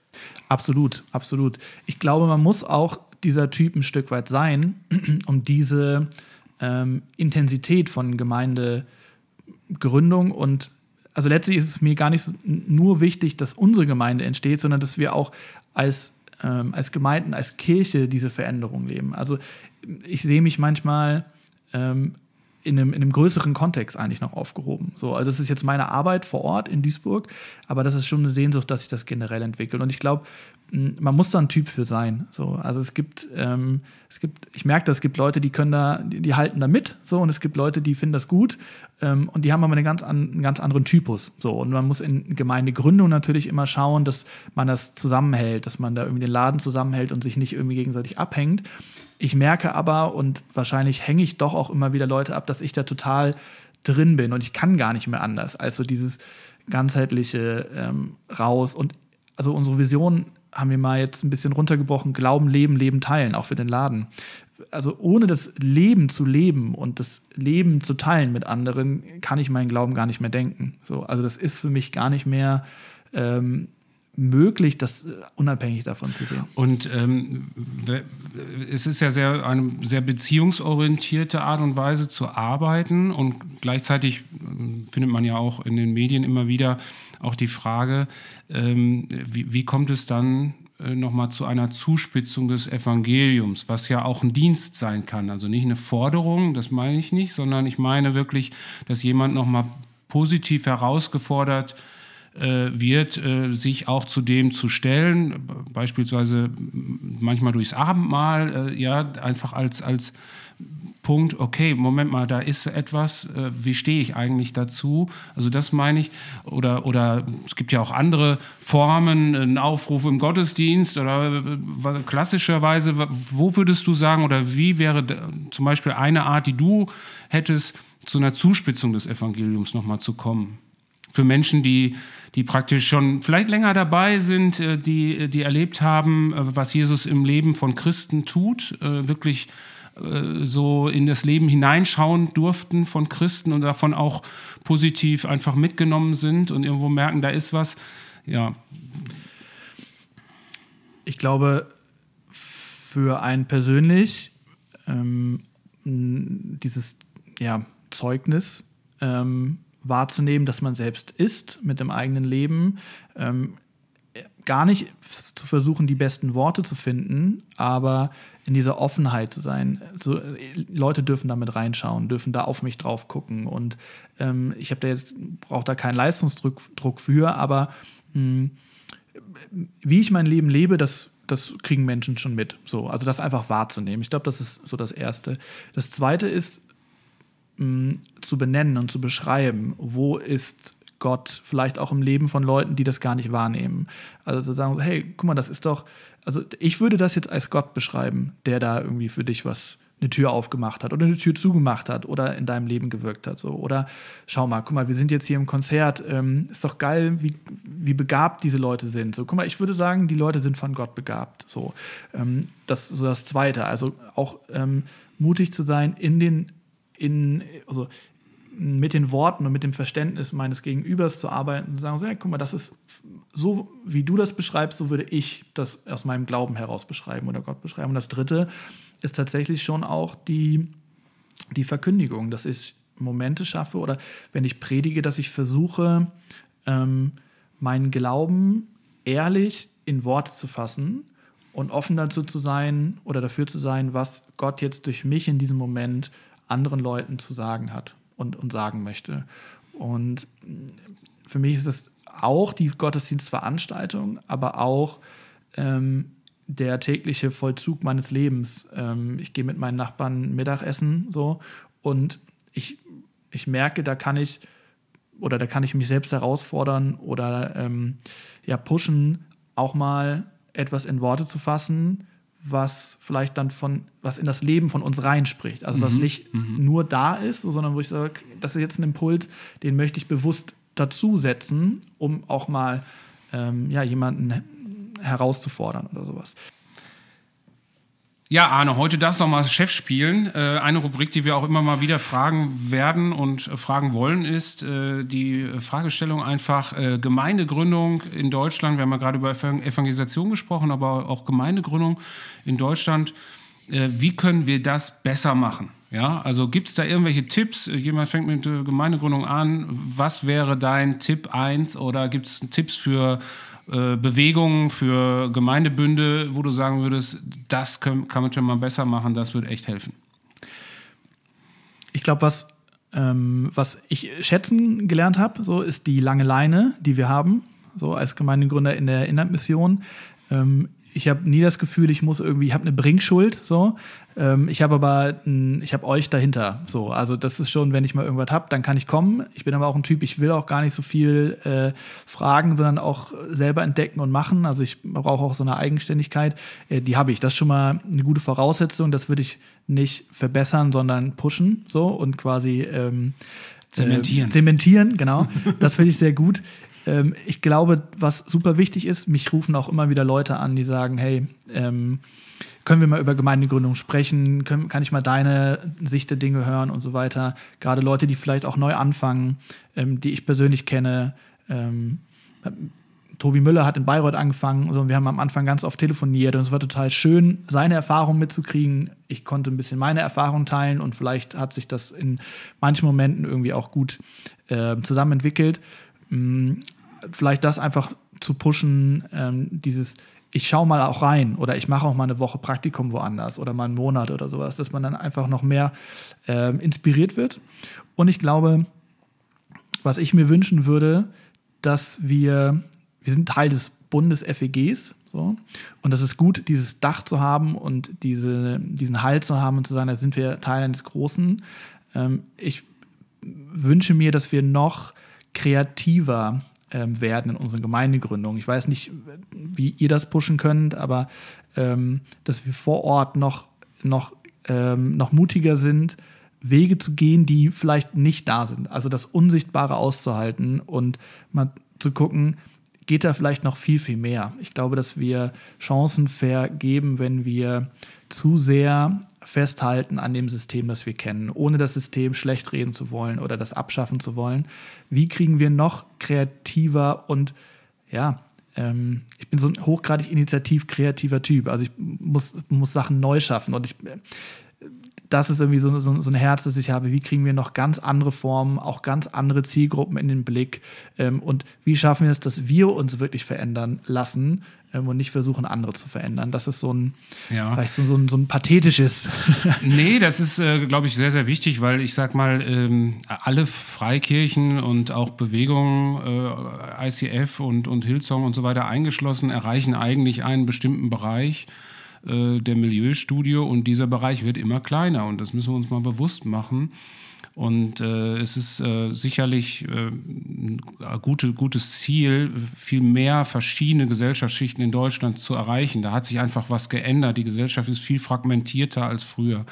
C: Absolut, absolut. Ich glaube, man muss auch dieser Typ ein Stück weit sein, um diese ähm, Intensität von Gemeindegründung und also letztlich ist es mir gar nicht nur wichtig, dass unsere Gemeinde entsteht, sondern dass wir auch als, ähm, als Gemeinden, als Kirche diese Veränderung leben. Also ich sehe mich manchmal ähm, in einem, in einem größeren Kontext eigentlich noch aufgehoben. So, also das ist jetzt meine Arbeit vor Ort in Duisburg, aber das ist schon eine Sehnsucht, dass sich das generell entwickelt. Und ich glaube, man muss da ein Typ für sein. So, also es gibt, ähm, es gibt, ich merke, dass es gibt Leute, die können da, die, die, halten da mit, so, und es gibt Leute, die finden das gut ähm, und die haben aber eine ganz an, einen ganz anderen Typus. So, und man muss in Gemeindegründung natürlich immer schauen, dass man das zusammenhält, dass man da irgendwie den Laden zusammenhält und sich nicht irgendwie gegenseitig abhängt. Ich merke aber, und wahrscheinlich hänge ich doch auch immer wieder Leute ab, dass ich da total drin bin und ich kann gar nicht mehr anders. Also dieses ganzheitliche ähm, raus. Und also unsere Vision haben wir mal jetzt ein bisschen runtergebrochen, Glauben, Leben, Leben teilen, auch für den Laden. Also ohne das Leben zu leben und das Leben zu teilen mit anderen, kann ich meinen Glauben gar nicht mehr denken. So, also das ist für mich gar nicht mehr ähm, möglich, das äh, unabhängig davon zu sehen.
B: Und ähm, es ist ja sehr, eine sehr beziehungsorientierte Art und Weise zu arbeiten und gleichzeitig äh, findet man ja auch in den Medien immer wieder auch die Frage, ähm, wie, wie kommt es dann äh, nochmal zu einer Zuspitzung des Evangeliums, was ja auch ein Dienst sein kann. Also nicht eine Forderung, das meine ich nicht, sondern ich meine wirklich, dass jemand nochmal positiv herausgefordert wird, äh, wird, äh, sich auch zu dem zu stellen, beispielsweise manchmal durchs Abendmahl, äh, ja, einfach als, als Punkt, okay, Moment mal, da ist etwas, wie stehe ich eigentlich dazu? Also das meine ich, oder, oder es gibt ja auch andere Formen, ein Aufruf im Gottesdienst oder klassischerweise, wo würdest du sagen oder wie wäre zum Beispiel eine Art, die du hättest, zu einer Zuspitzung des Evangeliums nochmal zu kommen? Für Menschen, die die praktisch schon vielleicht länger dabei sind, äh, die, die erlebt haben, äh, was Jesus im Leben von Christen tut, äh, wirklich so in das Leben hineinschauen durften von Christen und davon auch positiv einfach mitgenommen sind und irgendwo merken, da ist was. Ja.
C: Ich glaube, für einen persönlich ähm, dieses ja, Zeugnis ähm, wahrzunehmen, dass man selbst ist mit dem eigenen Leben. Ähm, gar nicht zu versuchen, die besten Worte zu finden, aber in dieser Offenheit zu sein. So, Leute dürfen da mit reinschauen, dürfen da auf mich drauf gucken. Und ähm, ich habe da jetzt, brauche da keinen Leistungsdruck Druck für, aber mh, hm, wie ich mein Leben lebe, das, das kriegen Menschen schon mit. So, also das einfach wahrzunehmen. Ich glaube, das ist so das Erste. Das Zweite ist, zu benennen und zu beschreiben, wo ist Gott vielleicht auch im Leben von Leuten, die das gar nicht wahrnehmen. Also zu sagen, hey, guck mal, das ist doch, also ich würde das jetzt als Gott beschreiben, der da irgendwie für dich was eine Tür aufgemacht hat oder eine Tür zugemacht hat oder in deinem Leben gewirkt hat. So. Oder schau mal, guck mal, wir sind jetzt hier im Konzert. Ähm, ist doch geil, wie, wie begabt diese Leute sind. So, guck mal, ich würde sagen, die Leute sind von Gott begabt. So, ähm, das ist so das Zweite. Also auch ähm, mutig zu sein, in den in, also mit den Worten und mit dem Verständnis meines Gegenübers zu arbeiten und zu sagen, so, ja, guck mal, das ist so, wie du das beschreibst, so würde ich das aus meinem Glauben heraus beschreiben oder Gott beschreiben. Und das Dritte ist tatsächlich schon auch die, die Verkündigung, dass ich Momente schaffe oder wenn ich predige, dass ich versuche, ähm, meinen Glauben ehrlich in Worte zu fassen und offen dazu zu sein oder dafür zu sein, was Gott jetzt durch mich in diesem Moment anderen Leuten zu sagen hat und, und sagen möchte. Und für mich ist es auch die Gottesdienstveranstaltung, aber auch ähm, der tägliche Vollzug meines Lebens. Ähm, ich gehe mit meinen Nachbarn Mittagessen so und ich, ich merke, da kann ich oder da kann ich mich selbst herausfordern oder ähm, ja pushen, auch mal etwas in Worte zu fassen, was vielleicht dann von, was in das Leben von uns reinspricht. Also was mhm. nicht mhm. nur da ist, sondern wo ich sage, das ist jetzt ein Impuls, den möchte ich bewusst dazusetzen, um auch mal ähm, ja, jemanden herauszufordern oder sowas.
B: Ja, Arne, heute darfst du auch mal Chef spielen. Äh, eine Rubrik, die wir auch immer mal wieder fragen werden und äh, fragen wollen, ist äh, die Fragestellung einfach äh, Gemeindegründung in Deutschland. Wir haben ja gerade über Evangelisation gesprochen, aber auch Gemeindegründung in Deutschland. Äh, wie können wir das besser machen? Ja, also gibt es da irgendwelche Tipps? Jemand fängt mit Gemeindegründung an. Was wäre dein Tipp 1 oder gibt es Tipps für äh, Bewegungen, für Gemeindebünde, wo du sagen würdest, das kann, man schon mal besser machen, das würde echt helfen?
C: Ich glaube, was, ähm, was ich schätzen gelernt habe, so ist die lange Leine, die wir haben, so als Gemeindegründer in der Inlandmission. Ähm, ich habe nie das Gefühl, ich muss irgendwie, ich habe eine Bringschuld, so. Ähm, ich habe aber, ich habe euch dahinter, so. Also das ist schon, wenn ich mal irgendwas habe, dann kann ich kommen. Ich bin aber auch ein Typ, ich will auch gar nicht so viel äh, fragen, sondern auch selber entdecken und machen. Also ich brauche auch so eine Eigenständigkeit, äh, die habe ich. Das ist schon mal eine gute Voraussetzung. Das würde ich nicht verbessern, sondern pushen, so und quasi ähm,
B: zementieren.
C: Äh, zementieren, genau. das finde ich sehr gut. Ähm, ich glaube, was super wichtig ist, mich rufen auch immer wieder Leute an, die sagen, hey, ähm, können wir mal über Gemeindegründung sprechen? Können, kann ich mal deine Sicht der Dinge hören und so weiter? Gerade Leute, die vielleicht auch neu anfangen, ähm, die ich persönlich kenne. Ähm, Tobi Müller hat in Bayreuth angefangen und wir haben am Anfang ganz oft telefoniert und es war total schön, seine Erfahrung mitzukriegen. Ich konnte ein bisschen meine Erfahrung teilen und vielleicht hat sich das in manchen Momenten irgendwie auch gut äh, zusammen entwickelt. Hm, vielleicht das einfach zu pushen, ähm, dieses ich schaue mal auch rein oder ich mache auch mal eine Woche Praktikum woanders oder mal einen Monat oder sowas, dass man dann einfach noch mehr äh, inspiriert wird. Und ich glaube, was ich mir wünschen würde, dass wir, wir sind Teil des Bundes FEGs, so, und das ist gut, dieses Dach zu haben und diese, diesen Halt zu haben und zu sagen, da sind wir Teil eines Großen. Ähm, ich wünsche mir, dass wir noch kreativer ähm, werden in unseren Gemeindegründungen. Ich weiß nicht, wie ihr das pushen könnt, aber ähm, dass wir vor Ort noch, noch, ähm, noch mutiger sind, Wege zu gehen, die vielleicht nicht da sind. Also das Unsichtbare auszuhalten und mal zu gucken, geht da vielleicht noch viel, viel mehr. Ich glaube, dass wir Chancen vergeben, wenn wir zu sehr festhalten an dem System, das wir kennen, ohne das System schlecht reden zu wollen oder das abschaffen zu wollen. Wie kriegen wir noch kreativer und ja, ähm, ich bin so ein hochgradig initiativ kreativer Typ. Also ich muss, muss Sachen neu schaffen und ich, das ist irgendwie so, so, so, ein Herz, das ich habe. Wie kriegen wir noch ganz andere Formen, auch ganz andere Zielgruppen in den Blick? Ähm, und wie schaffen wir es, dass wir uns wirklich verändern lassen ähm, und nicht versuchen, andere zu verändern? Das ist so ein, ja. vielleicht so, so, ein, so ein pathetisches.
B: nee, das ist, äh, glaube ich, sehr, sehr wichtig, weil ich sag mal, ähm, alle Freikirchen und auch Bewegungen, äh, ICF und, und Hillsong und so weiter eingeschlossen, erreichen eigentlich einen bestimmten Bereich der Milieustudio und dieser Bereich wird immer kleiner und das müssen wir uns mal bewusst machen. Und äh, es ist äh, sicherlich äh, ein gute, gutes Ziel, viel mehr verschiedene Gesellschaftsschichten in Deutschland zu erreichen. Da hat sich einfach was geändert. Die Gesellschaft ist viel fragmentierter als früher.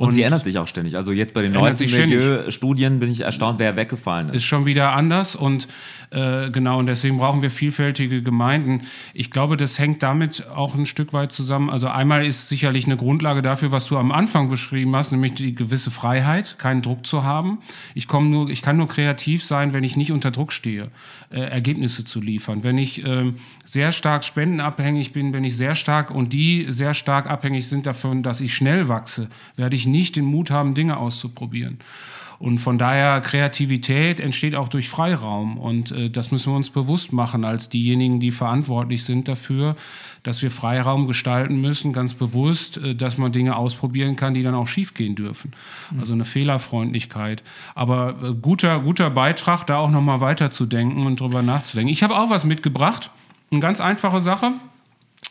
A: Und, sie ändert sich auch ständig. Also jetzt bei den neuesten Milieustudien bin ich erstaunt, wer weggefallen ist.
B: Ist schon wieder anders und äh, genau, und deswegen brauchen wir vielfältige Gemeinden. Ich glaube, das hängt damit auch ein Stück weit zusammen. Also einmal ist sicherlich eine Grundlage dafür, was du am Anfang beschrieben hast, nämlich die gewisse Freiheit, keinen Druck zu haben. Ich komme nur, ich kann nur kreativ sein, wenn ich nicht unter Druck stehe, äh, Ergebnisse zu liefern. Wenn ich äh, sehr stark spendenabhängig bin, wenn ich sehr stark und die sehr stark abhängig sind davon, dass ich schnell wachse, werde ich nicht den Mut haben, Dinge auszuprobieren. Und von daher, Kreativität entsteht auch durch Freiraum. Und äh, das müssen wir uns bewusst machen als diejenigen, die verantwortlich sind dafür, dass wir Freiraum gestalten müssen, ganz bewusst, äh, dass man Dinge ausprobieren kann, die dann auch schiefgehen dürfen. Also eine Fehlerfreundlichkeit. Aber äh, guter, guter Beitrag, da auch nochmal weiterzudenken und drüber nachzudenken. Ich habe auch was mitgebracht. Eine ganz einfache Sache.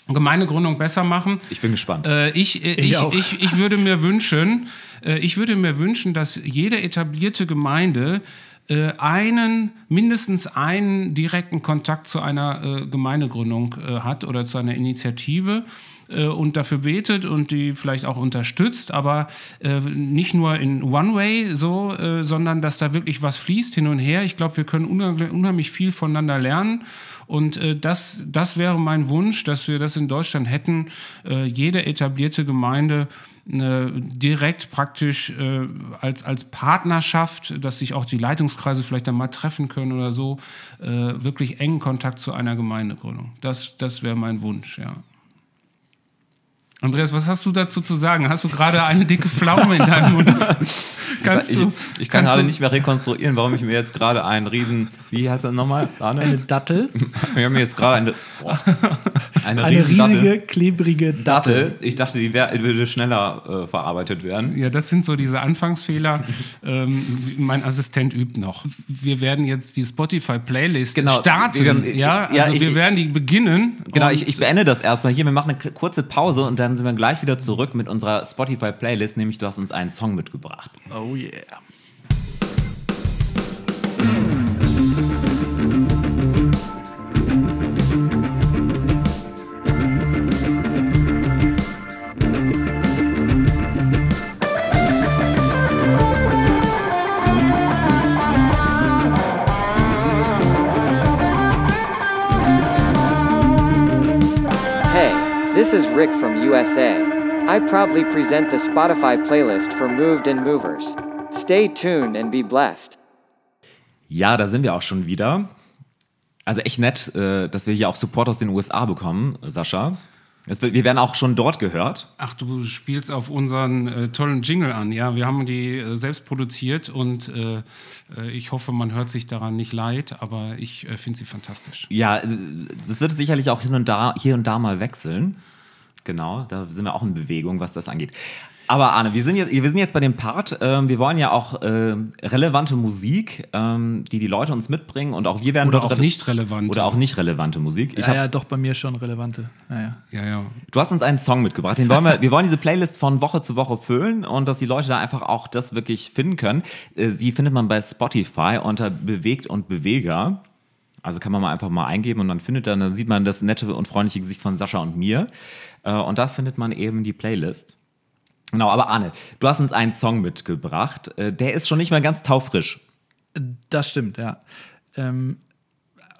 B: Gemeindegründung besser machen.
A: Ich bin gespannt.
B: Äh, ich, äh, ich, ich, ich, ich, würde mir wünschen, äh, ich würde mir wünschen, dass jede etablierte Gemeinde äh, einen, mindestens einen direkten Kontakt zu einer äh, Gemeindegründung äh, hat oder zu einer Initiative und dafür betet und die vielleicht auch unterstützt, aber äh, nicht nur in One Way so, äh, sondern dass da wirklich was fließt hin und her. Ich glaube, wir können unheimlich viel voneinander lernen und äh, das, das wäre mein Wunsch, dass wir das in Deutschland hätten. Äh, jede etablierte Gemeinde äh, direkt praktisch äh, als, als Partnerschaft, dass sich auch die Leitungskreise vielleicht dann mal treffen können oder so, äh, wirklich engen Kontakt zu einer Gemeindegründung. Das, das wäre mein Wunsch, ja. Andreas, was hast du dazu zu sagen? Hast du gerade eine dicke Pflaume in deinem Mund?
A: kannst ich, du, ich, ich kann gerade nicht mehr rekonstruieren, warum ich mir jetzt gerade einen riesen, wie heißt das nochmal?
C: Arne? Eine Dattel.
A: Wir haben jetzt gerade eine, oh,
C: eine, eine riesige, Dattel. klebrige
A: Dattel. Ich dachte, die wär, würde schneller äh, verarbeitet werden.
B: Ja, das sind so diese Anfangsfehler. ähm, mein Assistent übt noch. Wir werden jetzt die Spotify-Playlist genau, starten. Wir, ja, also ja, ich, wir werden die beginnen.
A: Genau, ich, ich beende das erstmal hier. Wir machen eine kurze Pause und dann dann sind wir gleich wieder zurück mit unserer Spotify-Playlist, nämlich du hast uns einen Song mitgebracht.
C: Oh yeah.
D: This is Rick from USA. I proudly present the Spotify playlist for Moved and Movers. Stay tuned and be blessed.
A: Ja, da sind wir auch schon wieder. Also echt nett, äh, dass wir hier auch Support aus den USA bekommen, Sascha. Wir werden auch schon dort gehört.
B: Ach, du spielst auf unseren äh, tollen Jingle an. Ja, wir haben die äh, selbst produziert und äh, äh ich hoffe, man hört sich daran nicht leid, aber ich äh, finde sie fantastisch.
A: Ja, das wird sicherlich auch hier und da, hier und da mal wechseln. Genau, da sind wir auch in Bewegung, was das angeht. Aber Arne, wir sind jetzt, wir sind jetzt bei dem Part. Ähm, wir wollen ja auch äh, relevante Musik, ähm, die die Leute uns mitbringen und auch wir werden
B: oder auch nicht relevante
A: oder auch nicht relevante Musik.
C: Ich ja, hab, ja, doch bei mir schon relevante. Ja, ja.
B: ja, ja.
A: Du hast uns einen Song mitgebracht. Den wollen wir, wir wollen diese Playlist von Woche zu Woche füllen und dass die Leute da einfach auch das wirklich finden können. Äh, sie findet man bei Spotify unter Bewegt und Beweger. Also kann man mal einfach mal eingeben und dann findet dann, dann sieht man das nette und freundliche Gesicht von Sascha und mir. Äh, und da findet man eben die Playlist. Genau, aber Arne, du hast uns einen Song mitgebracht. Äh, der ist schon nicht mehr ganz taufrisch.
C: Das stimmt, ja. Ähm,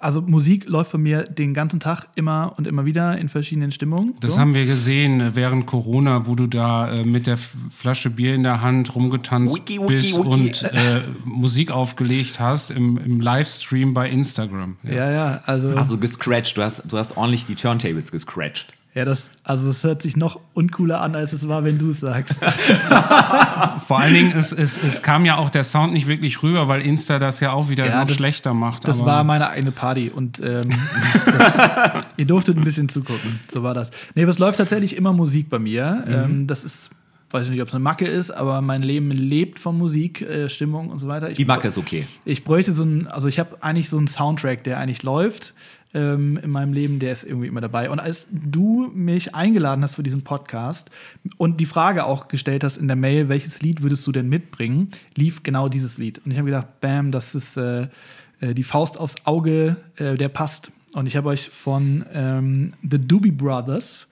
C: also Musik läuft bei mir den ganzen Tag immer und immer wieder in verschiedenen Stimmungen.
B: Das so. haben wir gesehen äh, während Corona, wo du da äh, mit der Flasche Bier in der Hand rumgetanzt wiki, wiki, bist wiki. und äh, Musik aufgelegt hast im, im Livestream bei Instagram.
C: Ja, ja, ja also.
A: Also gescratcht, du hast, du hast ordentlich die Turntables gescratcht.
C: Ja, das, also es hört sich noch uncooler an, als es war, wenn du es sagst.
B: Vor allen Dingen, es, es, es kam ja auch der Sound nicht wirklich rüber, weil Insta das ja auch wieder ja, noch das, schlechter macht.
C: Das war meine eigene Party und ähm, das, ihr durftet ein bisschen zugucken. So war das. Nee, aber es läuft tatsächlich immer Musik bei mir. Mhm. Ähm, das ist weiß nicht, ob es eine Macke ist, aber mein Leben lebt von Musik, äh, Stimmung und so weiter. Ich
A: die Macke ist okay.
C: Ich bräuchte so ein, also ich habe eigentlich so einen Soundtrack, der eigentlich läuft ähm, in meinem Leben, der ist irgendwie immer dabei. Und als du mich eingeladen hast für diesen Podcast und die Frage auch gestellt hast in der Mail, welches Lied würdest du denn mitbringen, lief genau dieses Lied. Und ich habe gedacht, bam, das ist äh, äh, die Faust aufs Auge, äh, der passt. Und ich habe euch von ähm, The Doobie Brothers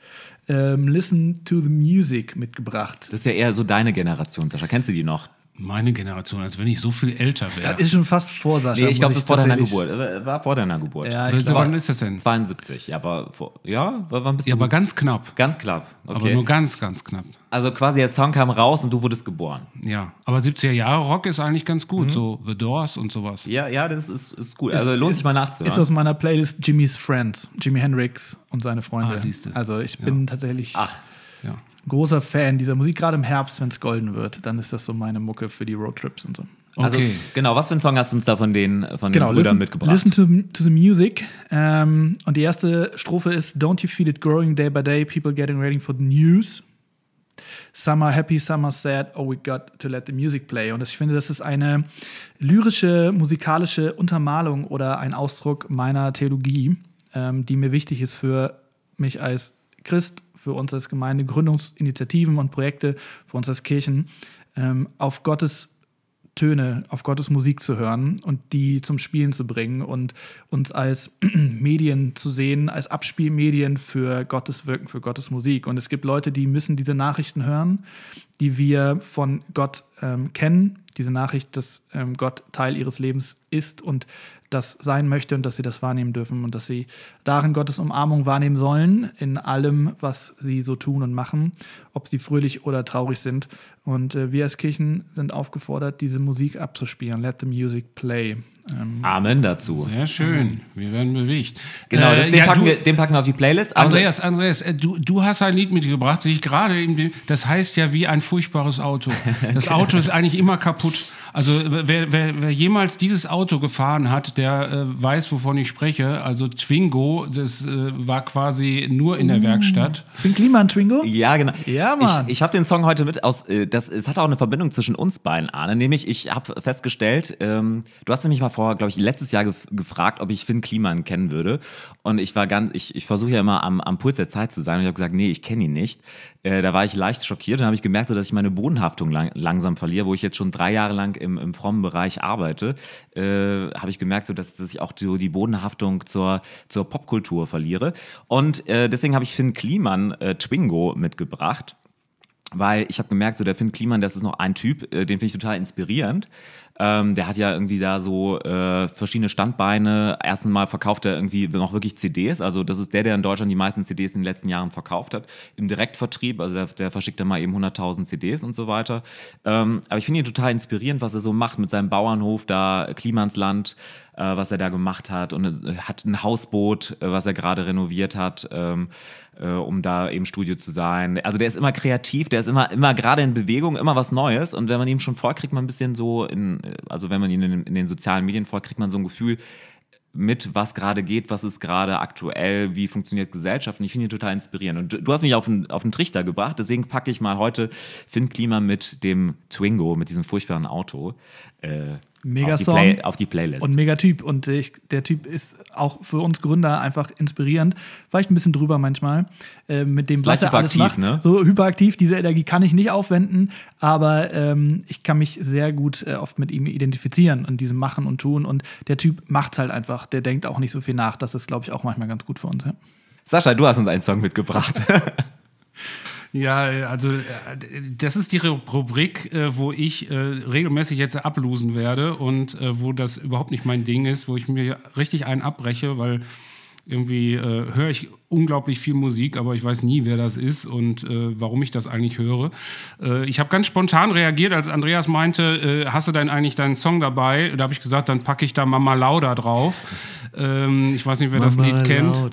C: ähm, Listen to the Music mitgebracht.
A: Das ist ja eher so deine Generation, Sascha. Kennst du die noch?
B: Meine Generation, als wenn ich so viel älter wäre.
C: Das ist schon fast vor Sascha.
A: Nee, ich glaube, das ist vor deiner Geburt. Äh, War vor deiner Geburt.
C: Ja, ich glaub,
B: Wann ist das denn?
A: 72, ja, aber vor, ja, war war ein bisschen.
B: Ja, aber ganz knapp.
A: ganz knapp.
B: Aber
A: Okay.
B: nur ganz, ganz knapp.
A: also quasi der Song kam raus und du wurdest geboren.
B: Ja, aber 70er Jahre Rock ist eigentlich ganz
A: Mhm.
B: gut, so The Doors und sowas.
A: Ja, ja, das ist, ist gut. Also lohnt sich mal nachzuhören.
C: ist aus meiner Playlist Jimmy's Friends, Jimi Hendrix und seine Freunde.
B: Ah, siehste.
C: also ich bin tatsächlich
A: Ach,
B: Ja.
C: Großer Fan dieser Musik, gerade im Herbst, wenn es golden wird. Dann ist das so meine Mucke für die Roadtrips und so.
A: also
B: Okay.
A: genau, was für einen Song hast du uns da von den, von den
C: Genau,
A: Brüdern
C: listen,
A: mitgebracht?
C: listen to, to the music. Ähm, und die erste Strophe ist Don't you feel it growing day by day, people getting ready for the news. Some are happy, some are sad, oh we got to let the music play. Und ich finde, das ist eine lyrische, musikalische Untermalung oder ein Ausdruck meiner Theologie, ähm, die mir wichtig ist für mich als Christ, für uns als Gemeinde, Gründungsinitiativen und Projekte, für uns als Kirchen, ähm, auf Gottes Töne, auf Gottes Musik zu hören und die zum Spielen zu bringen und uns als Medien zu sehen, als Abspielmedien für Gottes Wirken, für Gottes Musik. Und es gibt Leute, die müssen diese Nachrichten hören, die wir von Gott ähm, kennen. Diese Nachricht, dass ähm, Gott Teil ihres Lebens ist und das sein möchte und dass sie das wahrnehmen dürfen und dass sie darin Gottes Umarmung wahrnehmen sollen, in allem, was sie so tun und machen, ob sie fröhlich oder traurig sind. Und äh, wir als Kirchen sind aufgefordert, diese Musik abzuspielen. Let the music play. Ähm,
A: Amen dazu.
B: Sehr schön. Wir werden bewegt.
A: Genau, das,
B: Äh,
A: den,
B: ja,
A: packen
B: du,
A: wir, den packen wir auf die Playlist. Aber
B: Andreas, Andreas, äh, du, du hast ein Lied mitgebracht, sehe ich gerade Das heißt ja wie ein furchtbares Auto. Das Auto ist eigentlich immer kaputt. Also wer, wer, wer jemals dieses Auto gefahren hat, der äh, weiß, wovon ich spreche. Also Twingo, das äh, war quasi nur in der Werkstatt.
C: Finn Kliman, Twingo?
A: Ja, genau.
C: Ja, Mann.
A: Ich, ich habe den Song heute mit aus. Äh, das, es hat auch eine Verbindung zwischen uns beiden, Arne. Nämlich, ich habe festgestellt, ähm, du hast nämlich mal vor, glaube ich, letztes Jahr gef gefragt, ob ich Finn Kliman kennen würde. Und ich war ganz, ich, ich versuche ja immer am, am Puls der Zeit zu sein. Und ich habe gesagt, nee, ich kenne ihn nicht. Äh, da war ich leicht schockiert. Dann habe ich gemerkt, dass ich meine Bodenhaftung lang, langsam verliere, wo ich jetzt schon drei Jahre lang im, im frommen Bereich arbeite. Äh, habe ich gemerkt, so, dass, dass ich auch so die Bodenhaftung zur, zur Popkultur verliere. Und äh, deswegen habe ich Finn Kliman äh, Twingo mitgebracht weil ich habe gemerkt, so der Finn Kliman, das ist noch ein Typ, äh, den finde ich total inspirierend. Ähm, der hat ja irgendwie da so äh, verschiedene Standbeine. Erstens mal verkauft er irgendwie noch wirklich CDs. Also das ist der, der in Deutschland die meisten CDs in den letzten Jahren verkauft hat. Im Direktvertrieb, also der, der verschickt dann mal eben 100.000 CDs und so weiter. Ähm, aber ich finde ihn total inspirierend, was er so macht mit seinem Bauernhof da, Klimansland, äh, was er da gemacht hat. Und äh, hat ein Hausboot, äh, was er gerade renoviert hat. Ähm, äh, um da im Studio zu sein. Also der ist immer kreativ, der ist immer, immer gerade in Bewegung, immer was Neues. Und wenn man ihm schon folgt, kriegt man ein bisschen so, in, also wenn man ihn in, in den sozialen Medien folgt, kriegt man so ein Gefühl mit, was gerade geht, was ist gerade aktuell, wie funktioniert Gesellschaft. Und ich finde ihn total inspirierend. Und du, du hast mich auf den, auf den Trichter gebracht, deswegen packe ich mal heute Finn Klima mit dem Twingo, mit diesem furchtbaren Auto. Äh,
C: Mega
A: auf die,
C: Song.
A: Play, auf die Playlist.
C: Und mega Typ. Und ich, der Typ ist auch für uns Gründer einfach inspirierend. Vielleicht ein bisschen drüber manchmal. Äh, mit dem,
A: Ist
C: was er alles macht.
A: ne?
C: So hyperaktiv, diese Energie kann ich nicht aufwenden. Aber ähm, ich kann mich sehr gut äh, oft mit ihm identifizieren und diesem Machen und Tun. Und der Typ macht halt einfach. Der denkt auch nicht so viel nach. Das ist, glaube ich, auch manchmal ganz gut für uns. Ja.
A: Sascha, du hast uns einen Song mitgebracht.
B: Ja, also äh, das ist die Ru- Rubrik, äh, wo ich äh, regelmäßig jetzt ablosen werde und wo das überhaupt nicht mein Ding ist, wo ich mir richtig einen abbreche, weil irgendwie höre ich unglaublich viel Musik, aber ich weiß nie, wer das ist und äh, warum ich das eigentlich höre. Äh, ich habe ganz spontan reagiert, als Andreas meinte, äh, hast du denn eigentlich deinen Song dabei? Da habe ich gesagt, dann packe ich da Mama Lauda drauf. Ähm, ich weiß nicht, wer das Lied kennt.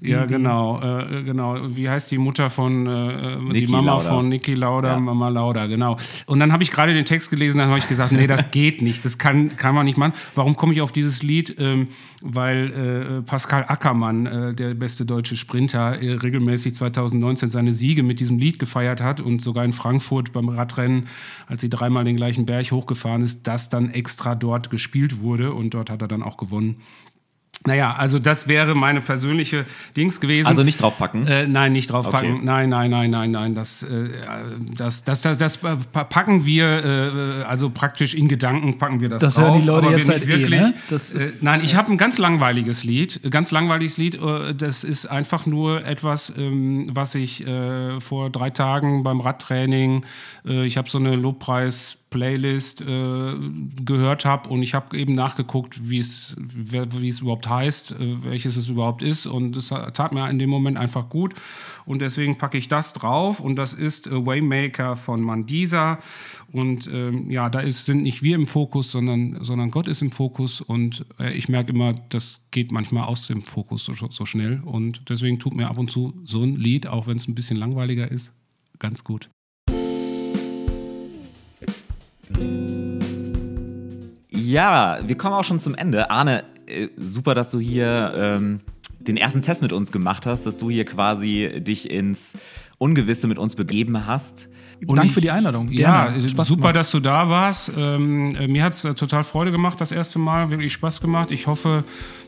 B: Ja, genau, äh, genau. Wie heißt die Mutter von äh, die
A: Niki
B: Mama
A: Lauda.
B: von Niki Lauda,
A: Ja.
B: Mama Lauda, genau. Und dann habe ich gerade den Text gelesen, dann habe ich gesagt, nee, das geht nicht, das kann, kann man nicht machen. Warum komme ich auf dieses Lied? Ähm, weil äh, Pascal Ackermann, äh, der beste deutsche Sprinter, äh, regelmäßig 2019 seine Siege mit diesem Lied gefeiert hat und sogar in Frankfurt beim Radrennen, als sie dreimal den gleichen Berg hochgefahren ist, das dann extra dort gespielt wurde und dort hat er dann auch gewonnen. Naja, also das wäre meine persönliche Dings gewesen.
A: Also nicht draufpacken?
B: Äh, nein, nicht draufpacken.
A: Okay.
B: Nein, nein, nein, nein, nein. Das, äh, das, das, das, das packen wir, äh, also praktisch in Gedanken packen wir das,
C: Das
B: drauf.
C: hören die Leute
B: aber
C: jetzt
B: wir
C: halt
B: nicht
C: eh,
B: wirklich.
C: ne? Das ist-
B: äh, nein, ich habe ein ganz langweiliges Lied. Ganz langweiliges Lied. äh, Das ist einfach nur etwas, ähm, was ich äh, vor drei Tagen beim Radtraining, äh, ich habe so eine Lobpreis- Playlist äh, gehört habe und ich habe eben nachgeguckt, wie es wie es überhaupt heißt, äh, welches es überhaupt ist und es tat mir in dem Moment einfach gut und deswegen packe ich das drauf und das ist äh, Waymaker von Mandisa und ähm, ja, da ist, sind nicht wir im Fokus, sondern, sondern Gott ist im Fokus und äh, ich merke immer, das geht manchmal aus dem Fokus so, so schnell und deswegen tut mir ab und zu so ein Lied, auch wenn es ein bisschen langweiliger ist, ganz gut.
A: Ja, wir kommen auch schon zum Ende. Arne, äh, super, dass du hier ähm, den ersten Test mit uns gemacht hast, dass du hier quasi dich ins Ungewisse mit uns begeben hast.
C: Dank
B: ich-
C: für die Einladung.
B: Ja,
C: Gerne. Spaß
B: super,
C: gemacht.
B: dass du da warst. Ähm, äh, mir hat es äh, total Freude gemacht, das erste Mal. Wirklich Spaß gemacht. Ich hoffe,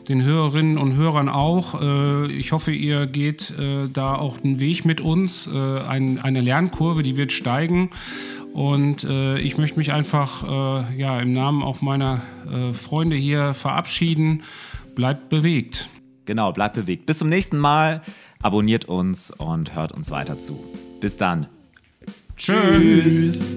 B: den Hörerinnen und Hörern auch. Äh, ich hoffe, ihr geht äh, da auch einen Weg mit uns. Äh, ein, eine Lernkurve, die wird steigen. Und äh, ich möchte mich einfach äh, ja, im Namen auch meiner äh, Freunde hier verabschieden. Bleibt bewegt.
A: Genau, bleibt bewegt. Bis zum nächsten Mal. Abonniert uns und hört uns weiter zu. Bis dann.
B: Tschüss.